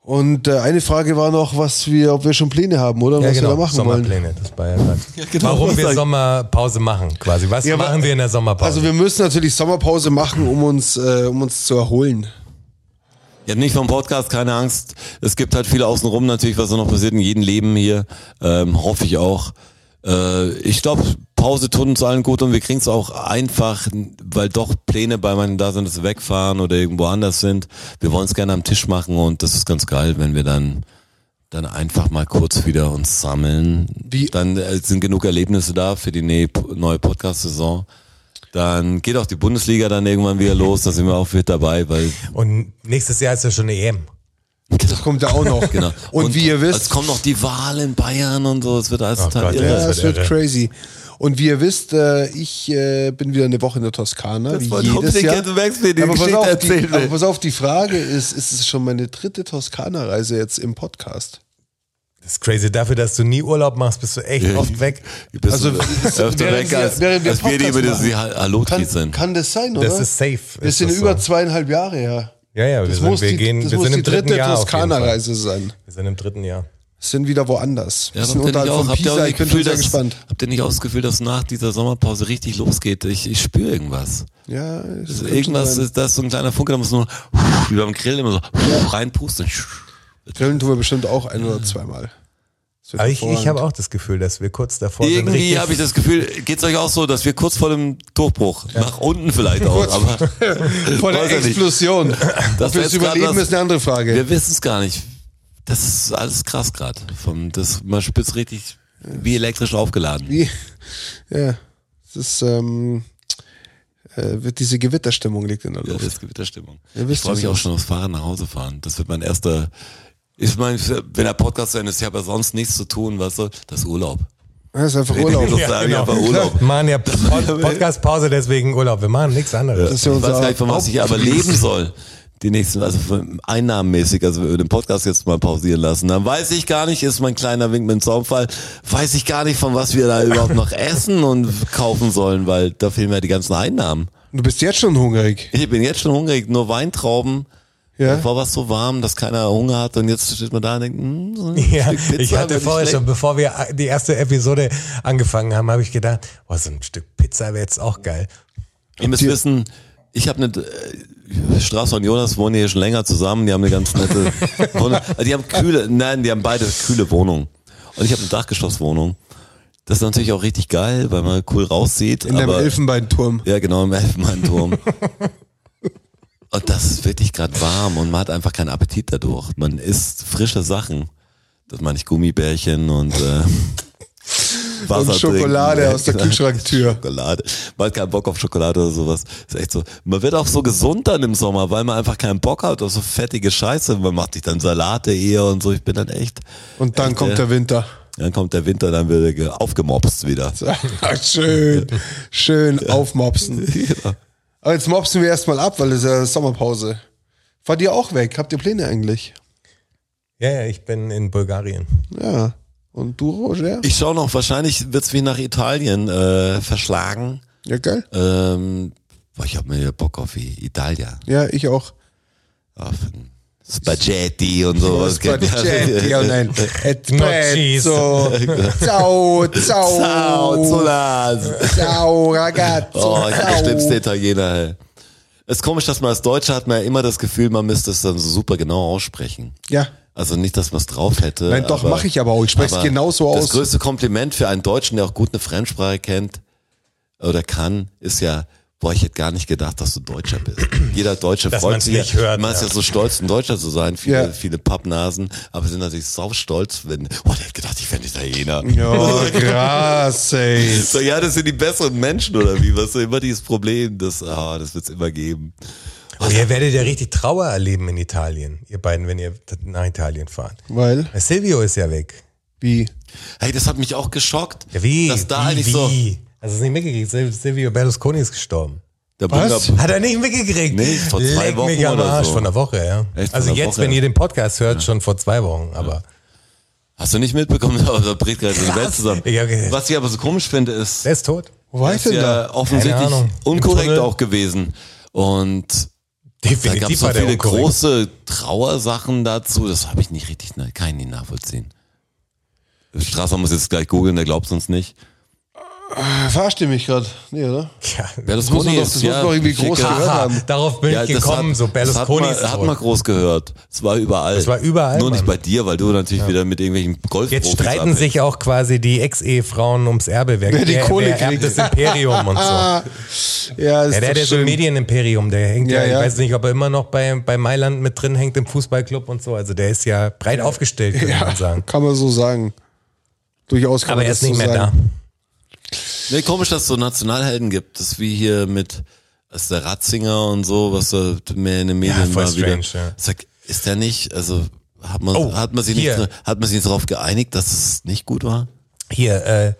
Und äh, eine Frage war noch, was wir, ob wir schon Pläne haben, oder? Ja, was genau, wir da machen wollen. Sommerpläne, das war ja gerade. (laughs) genau, Warum wir? Sommerpause machen, quasi. Was Ja, machen wir in der Sommerpause? Also wir müssen natürlich Sommerpause machen, um uns, äh, um uns zu erholen. Ja, nicht vom Podcast, keine Angst. Es gibt halt viele außenrum natürlich, was da noch passiert in jedem Leben hier. Ähm, hoffe ich auch. Äh, ich glaube, Pause tut uns allen gut und wir kriegen es auch einfach, weil doch Pläne bei manchen da sind, dass wir wegfahren oder irgendwo anders sind. Wir wollen es gerne am Tisch machen und das ist ganz geil, wenn wir dann dann einfach mal kurz wieder uns sammeln. Wie- Dann äh, sind genug Erlebnisse da für die ne- neue Podcast-Saison. Dann geht auch die Bundesliga dann irgendwann wieder los, da sind wir auch mit dabei, weil und nächstes Jahr ist ja schon eine EM. Das kommt ja auch noch. (laughs) Genau. Und, wie ihr Es wisst, kommt noch die Wahl in Bayern und so. Es wird alles Oh total Gott, irre. ja, das es wird wird irre. crazy. Und wie ihr wisst, äh, ich äh, bin wieder eine Woche in der Toskana, wie wollte ich jedes Jahr. gerne wechseln, die aber, pass auf, die, will. aber pass auf, die Frage ist, ist es schon meine dritte Toskana-Reise jetzt im Podcast? Das ist crazy. Dafür, dass du nie Urlaub machst, bist du echt oft weg. Du bist Also, (laughs) öfter weg, als, während wir als wir, die Podcast über das. Hallo-Tweet Kann, sind. kann das sein, oder? Das ist safe. Wir sind das über so. zweieinhalb Jahre her. Ja, ja, wir Das sind, muss wir die, gehen, das wir muss sind die im dritten dritte Jahr. auf jeden Fall. Toskana-Reise sein. Wir sind im dritten Jahr. Sind wieder woanders. Ja, Wir sind habt ihr unterhalb nicht von auch, habt ihr auch Pisa. nicht Ich bin Gefühl, schon sehr dass, gespannt. habt ihr nicht auch das Gefühl, dass nach dieser Sommerpause richtig losgeht? Ich, ich spüre irgendwas. Ja, es könnte irgendwas, ist, da ist so ein kleiner Funke, da muss nur wie beim Grill immer so reinpusten. Grillen tun wir bestimmt auch ein oder zweimal. Das Aber ich, ich habe auch das Gefühl, dass wir kurz davor sind. Irgendwie habe ich das Gefühl, geht's euch auch so, dass wir kurz vor dem Durchbruch, nach unten vielleicht auch, aber (laughs) Vor der ja. Explosion. Das Ob wär wir es überleben, ist eine andere Frage. Wir wissen es gar nicht. Das ist alles krass gerade. Vom das man spitzt richtig wie elektrisch aufgeladen. Wie, (laughs) ja, es ist, ähm, äh, wird diese Gewitterstimmung liegt in der Ja, Luft. das ist Gewitterstimmung. Ihr Ich freue mich auch schon aufs Fahrrad nach Hause fahren. Das wird mein erster. Ich meine, wenn der Podcast Ende ist, ich habe ja sonst nichts zu tun, weißt du? Das ist Urlaub. Das ist einfach Urlaub. Lust sagen, einfach Urlaub. Wir machen ja Pod Podcast-Pause, deswegen Urlaub. Wir machen nichts anderes. Das ist ja Ich weiß gar nicht, von was ich aber leben soll. Die nächsten, also einnahmenmäßig, also wenn wir den Podcast jetzt mal pausieren lassen, dann weiß ich gar nicht, ist mein kleiner Wink mit dem Zaunfall, weiß ich gar nicht, von was wir da überhaupt noch (laughs) essen und kaufen sollen, weil da fehlen mir die ganzen Einnahmen. Du bist jetzt schon hungrig. Ich bin jetzt schon hungrig, nur Weintrauben Ja. Davor war es so warm, dass keiner Hunger hat und jetzt steht man da und denkt, hm, so ein Ja, Stück Pizza ich hatte vorher schon, bevor wir die erste Episode angefangen haben, habe ich gedacht, boah, so ein Stück Pizza wäre jetzt auch geil. Ihr müsst wissen, ich habe eine äh, Straße und Jonas wohnen hier schon länger zusammen, die haben eine ganz nette (laughs) Wohnung. Also Die haben kühle, nein, die haben beide kühle Wohnungen. Und ich habe eine Dachgeschosswohnung. Das ist natürlich auch richtig geil, weil man cool raussieht. In deinem aber, Elfenbeinturm. Ja, genau, im Elfenbeinturm. (laughs) und das ist wirklich gerade warm und man hat einfach keinen Appetit dadurch. Man isst frische Sachen. Das meine ich Gummibärchen und äh, Wasser Und Schokolade trinken. aus der. (laughs) Kühlschranktür. Schokolade. Man hat keinen Bock auf Schokolade oder sowas. Ist echt so. Man wird auch so gesund dann im Sommer, weil man einfach keinen Bock hat auf so fettige Scheiße. Man macht sich dann Salate eher und so. Ich bin dann echt. Und dann echt, kommt äh, der Winter. Dann kommt der Winter, dann wird er ge- aufgemopst wieder. (laughs) schön, schön aufmopsen. Genau. (laughs) Aber jetzt mopsen wir erstmal ab, weil es ja Sommerpause. Fahrt ihr auch weg? Habt ihr Pläne eigentlich? Ja, ja, ich bin in Bulgarien. Ja. Und du, Roger? Ich schaue noch, wahrscheinlich wird's wie nach Italien äh, verschlagen. Ja, geil. Ähm, boah, ich habe mir Bock auf Italia. Ja, ich auch. Auf Spaghetti und sowas. Spaghetti und ein Gnocchis. Espresso. Ciao, ciao. Ciao, Zolas. Ciao, ragazzo. Oh, ich bin der schlimmste Italiener. Ey. Es ist komisch, dass man als Deutscher hat man ja immer das Gefühl, man müsste es dann so super genau aussprechen. Ja. Also nicht, dass man es drauf hätte. Nein, doch, mach ich aber auch. Ich spreche es genauso Das aus. größte Kompliment für einen Deutschen, der auch gut eine Fremdsprache kennt oder kann, ist ja, boah, ich hätte gar nicht gedacht, dass du Deutscher bist. (clears throat) Jeder Deutsche Dass freut sich. nicht ja, hört, man ist ja. ja so stolz, ein Deutscher zu sein. Viele, Ja. viele Pappnasen, aber sind natürlich saustolz, wenn, oh, der hat gedacht, ich wäre Italiener. Ja, krass, ey. So, ja, das sind die besseren Menschen oder wie? Was so immer dieses Problem, das, ah, das wird's immer geben. Aber ihr werdet ja richtig Trauer erleben in Italien, ihr beiden, wenn ihr nach Italien fahrt. Weil? Weil Silvio ist ja weg. Wie? Hey, das hat mich auch geschockt. Ja, wie? Dass da wie, eigentlich wie? so, Hast du es nicht mitgekriegt? Sil- Silvio Berlusconi ist gestorben. der Was? Hat er nicht mitgekriegt? Nee, vor zwei Leck Wochen mich am oder Arsch. so. Von der Woche, ja. Echt, also jetzt, Woche? wenn ihr den Podcast hört, schon vor zwei Wochen, aber Hast du nicht mitbekommen, (laughs) da bricht gerade die Welt zusammen. Ich ge- Was ich aber so komisch finde, ist, der ist tot. Wo war ich denn ja da? offensichtlich Keine Ahnung. Im unkorrekt auch gewesen. Und da gab Definitiv es so viele große Trauersachen dazu. Das habe ich nicht richtig, ne, kann ich nicht nachvollziehen. Strasser muss jetzt gleich googeln, der glaubt uns nicht. Verarscht ihr mich gerade? Nee, oder? Ja, Das muss Berlusconi man doch, ist, das ja, muss man doch irgendwie ich groß gehört Aha, haben. darauf bin ich das gekommen, so Berlusconi das ist hat man, hat man groß gehört. Es war überall. Es war überall, Nur nicht Mann. bei dir, weil du natürlich wieder mit irgendwelchen Golf Jetzt streiten sich auch quasi die Ex-Ehefrauen ums Erbe. Wer, (laughs) Wer die Kohle wer erbt kriegt. das Imperium und so. (laughs) Ja, ist Ja, der doch hat ja so ein. Medienimperium, der hängt ja, Ja, ich ja. weiß nicht, ob er immer noch bei, bei Mailand mit drin hängt im Fußballclub und so. Also der ist ja breit aufgestellt, könnte Ja, man sagen. kann man so sagen. Durchaus kann Aber man er das ist nicht so mehr sagen. Nee, komisch, dass es so Nationalhelden gibt. Das ist wie hier mit ist der Ratzinger und so, was da mehr in den Medien voll war wieder. strange, ja. Sag, ist der nicht, also hat man, Oh, hat man sich hier. nicht, hat man sich darauf geeinigt, dass es nicht gut war? Hier, äh,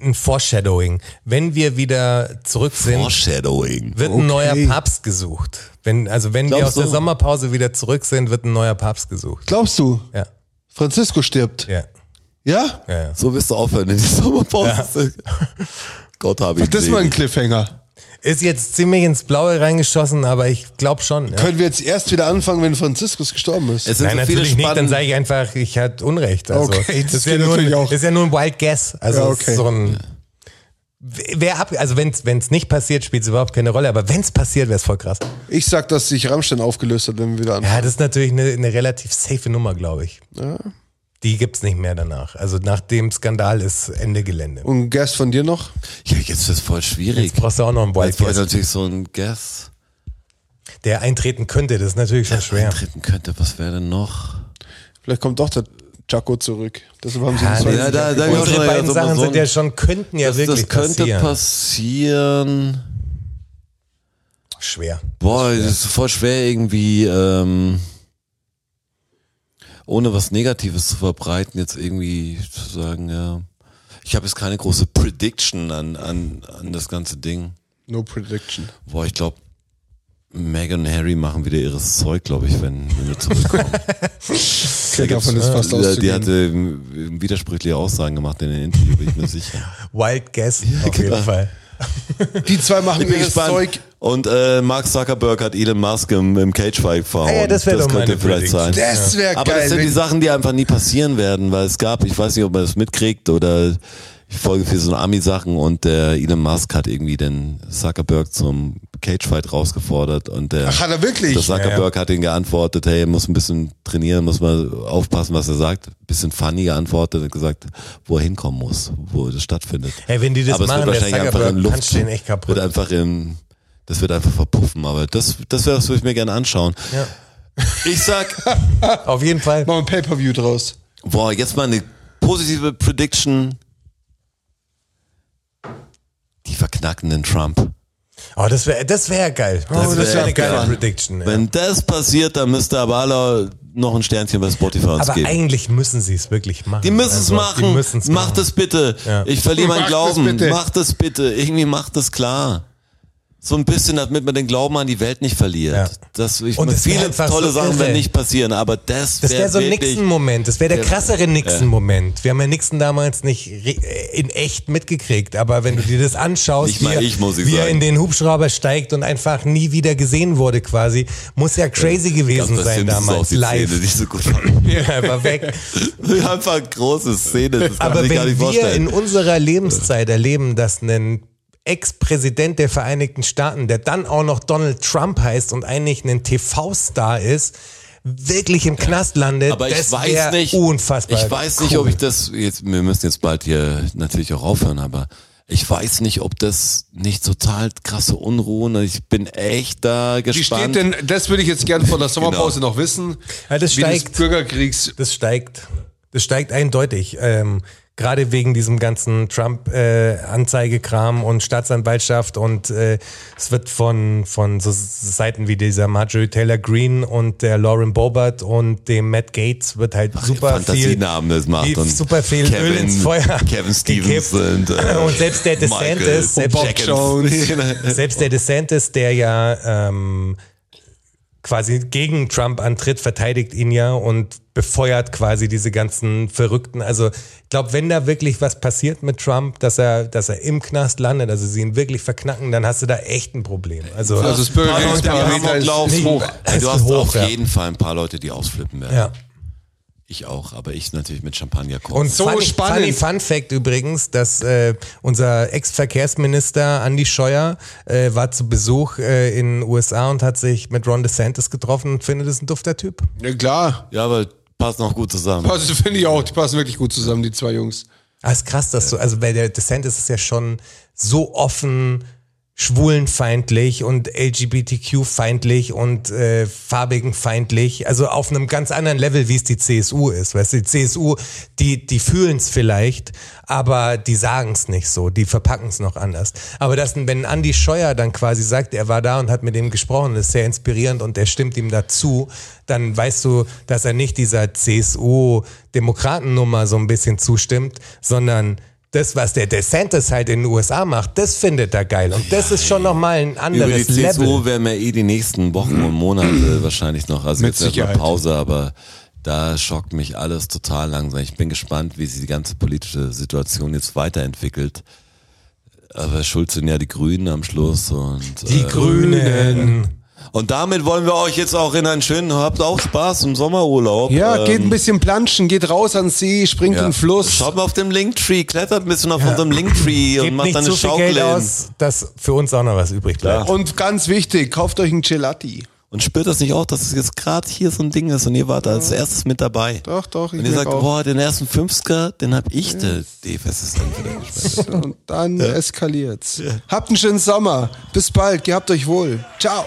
ein Foreshadowing. Wenn wir wieder zurück sind, Foreshadowing. wird ein neuer Papst gesucht. Wenn, also wenn wir Glaubst aus der du? Sommerpause wieder zurück sind, wird ein neuer Papst gesucht. Glaubst du, Ja, Francisco stirbt? ja, Ja? ja. ja. So wirst du aufhören in die Sommerpause. Gott habe ich Das ist mal ein Cliffhanger. Ist jetzt ziemlich ins Blaue reingeschossen, aber ich glaube schon. Ja. Können wir jetzt erst wieder anfangen, wenn Franziskus gestorben ist? Es sind Nein, so viele natürlich nicht, dann sage ich einfach, ich hatte Unrecht. Also, Okay, das das, ist ja nur ein, auch. das ist ja nur ein Wild Guess. Also Ja, okay. so ein Wer ab, also wenn es nicht passiert, spielt es überhaupt keine Rolle, aber wenn es passiert, wäre es voll krass. Ich sag, dass sich Rammstein aufgelöst hat, wenn wir wieder anfangen. Ja, das ist natürlich eine, eine relativ safe Nummer, glaube ich. Ja. Die gibt's nicht mehr danach. Also nach dem Skandal ist Ende Gelände. Und ein Guest von dir noch? ja, jetzt ist voll schwierig. Jetzt brauchst du auch noch einen Wild Jetzt Guess, natürlich so ein Guess der eintreten könnte. Das ist natürlich schon schwer. eintreten könnte. Was wäre denn noch? Vielleicht kommt doch der Chaco zurück. Deshalb haben sie Ja, das nee, ja, da- da Unsere beiden Sachen so sind ja schon, könnten ja Das, wirklich das könnte passieren. passieren. Schwer. Boah, das ist voll schwer irgendwie, ähm, ohne was Negatives zu verbreiten, jetzt irgendwie zu sagen, ja. Ich habe jetzt keine große Prediction an, an, an das ganze Ding. No prediction. Boah, ich glaube, Meghan und Harry machen wieder ihres Zeug, glaube ich, wenn, wenn wir zurückkommen. (laughs) Okay, davon ist fast die, die hatte ähm, widersprüchliche Aussagen gemacht in den Interview, bin ich mir sicher. Wild Guess, auf genau. jeden Fall. (laughs) Die zwei machen gespannt. Zeug Und äh, Mark Zuckerberg hat Elon Musk im, im Cagefight verhauen. Ah ja, das wäre doch könnte vielleicht sein. Das wäre Aber das geil. sind die Sachen, die einfach nie passieren werden, weil es gab, ich weiß nicht, ob man das mitkriegt oder ich folge für so Ami-Sachen und der Elon Musk hat irgendwie den Zuckerberg zum Cagefight rausgefordert und der, Ach, hat er wirklich? der Zuckerberg hat ihn geantwortet, hey, er muss ein bisschen trainieren, muss mal aufpassen, was er sagt. Bisschen funny geantwortet und gesagt, wo er hinkommen muss, wo das stattfindet. Hey, wenn die das Aber es machen, wird der wahrscheinlich einfach in Luft, den echt kaputt. wird einfach im, das wird einfach verpuffen, aber das, das wäre, das würde ich mir gerne anschauen. Ja. Ich sag, (laughs) Auf jeden Fall. Machen wir ein Pay-Per-View draus. Boah, jetzt mal eine positive Prediction. Die verknacken den Trump. Oh, das wäre das wär geil. Das, Das wäre wär eine geile geil. Prediction. Ja. Wenn das passiert, dann müsste aber alle noch ein Sternchen bei Spotify uns Aber geben. eigentlich müssen sie es wirklich machen. Die müssen es Also, machen. Die müssen's Macht machen. es bitte. Ja. Ich verliere meinen Glauben. bitte. Macht es bitte. Irgendwie macht es klar. So ein bisschen, damit man den Glauben an die Welt nicht verliert. Ja. Das, ich, Und wär viele tolle so Sachen werden nicht passieren, aber das, Das wäre wär so ein Nixon-Moment. Das wäre der Ja. krassere Nixon-Moment. Wir haben ja Nixon damals nicht re- in echt mitgekriegt, aber wenn du dir das anschaust, Nicht wie, er- ich, ich wie er in den Hubschrauber steigt und einfach nie wieder gesehen wurde quasi, muss ja crazy gewesen das sein damals, die live. Szene, die so gut. (laughs) Ja, (laughs) einfach weg. Einfach eine große Szene, das kann Aber sich gar wenn nicht wir vorstellen. in unserer Lebenszeit erleben, dass ein Ex-Präsident der Vereinigten Staaten, der dann auch noch Donald Trump heißt und eigentlich ein TV-Star ist, wirklich im Knast landet, Aber ich das weiß nicht, unfassbar. ich weiß nicht, cool. ob ich das jetzt, wir müssen jetzt bald hier natürlich auch aufhören, aber ich weiß nicht, ob das nicht total krasse Unruhen, ich bin echt da Wie gespannt. steht denn, das würde ich jetzt gerne vor der (laughs) Sommerpause noch wissen, Ja, das wie steigt. das Bürgerkriegs... Das steigt. Das steigt eindeutig. Ähm, Gerade wegen diesem ganzen Trump-Anzeigekram und Staatsanwaltschaft und äh, es wird von, von so Seiten wie dieser Marjorie Taylor Greene und der Lauren Boebert und dem Matt Gates wird halt super viel, das macht und super viel Kevin, Öl ins Feuer Kevin Stevens und, äh, (laughs) und selbst der DeSantis, selbst, (laughs) selbst der DeSantis, der ja ähm, quasi gegen Trump antritt, verteidigt ihn ja und befeuert quasi diese ganzen Verrückten. Also ich glaube, wenn da wirklich was passiert mit Trump, dass er, dass er im Knast landet, also sie ihn wirklich verknacken, dann hast du da echt ein Problem. Also, Also das Bürgerkriegsparameter ist, ist hoch. Du hast hoch, auf ja. jeden Fall ein paar Leute, die ausflippen werden. ja. Ich auch, aber ich natürlich mit Champagner kochen. Und So funny, spannend. Funny Fun Fact übrigens, dass äh, unser Ex-Verkehrsminister Andy Scheuer äh, war zu Besuch äh, in den USA und hat sich mit Ron DeSantis getroffen und findet es ein dufter Typ. Ja, klar. ja, aber passt noch gut zusammen. Also finde ich auch, die passen wirklich gut zusammen, die zwei Jungs. Ah, ist krass, dass du, also weil der DeSantis ist ja schon so offen schwulenfeindlich und LGBTQ-feindlich und äh, farbigenfeindlich, also auf einem ganz anderen Level, wie es die CSU ist. Weißt du, die CSU, die, die fühlen es vielleicht, aber die sagen es nicht so, die verpacken es noch anders. Aber das, wenn Andy Scheuer dann quasi sagt, er war da und hat mit ihm gesprochen, ist sehr inspirierend und er stimmt ihm dazu, dann weißt du, dass er nicht dieser CSU-Demokratennummer so ein bisschen zustimmt, sondern das, was der DeSantis halt in den USA macht, das findet er geil. Und das ist schon nochmal ein Über die anderes CSU Level. werden wir eh die nächsten Wochen und Monate (clears throat) wahrscheinlich noch. Also Mit jetzt erstmal. Pause, aber da schockt mich alles total langsam. Ich bin gespannt, wie sich die ganze politische Situation jetzt weiterentwickelt. Aber schuld sind ja die Grünen am Schluss und Die äh, Grünen. Und damit wollen wir euch jetzt auch in einen schönen, habt auch Spaß im Sommerurlaub. Ja, Ähm, geht ein bisschen planschen, geht raus ans See, springt in den Fluss. Schaut mal auf dem Linktree, klettert ein bisschen auf unserem Linktree und Gebt macht eine so viel Schaukel Geld aus, dass für uns auch noch was übrig bleibt. Und ganz wichtig, kauft euch einen Gelati. Und spürt das nicht auch, dass es jetzt gerade hier so ein Ding ist und ihr wart als erstes mit dabei. Doch, doch, ich Und ihr sagt, auch. boah, den ersten 50er, den hab ich der für den gespendet. Und dann eskaliert's. Habt einen schönen Sommer. Bis bald. Gehabt euch wohl. Ciao.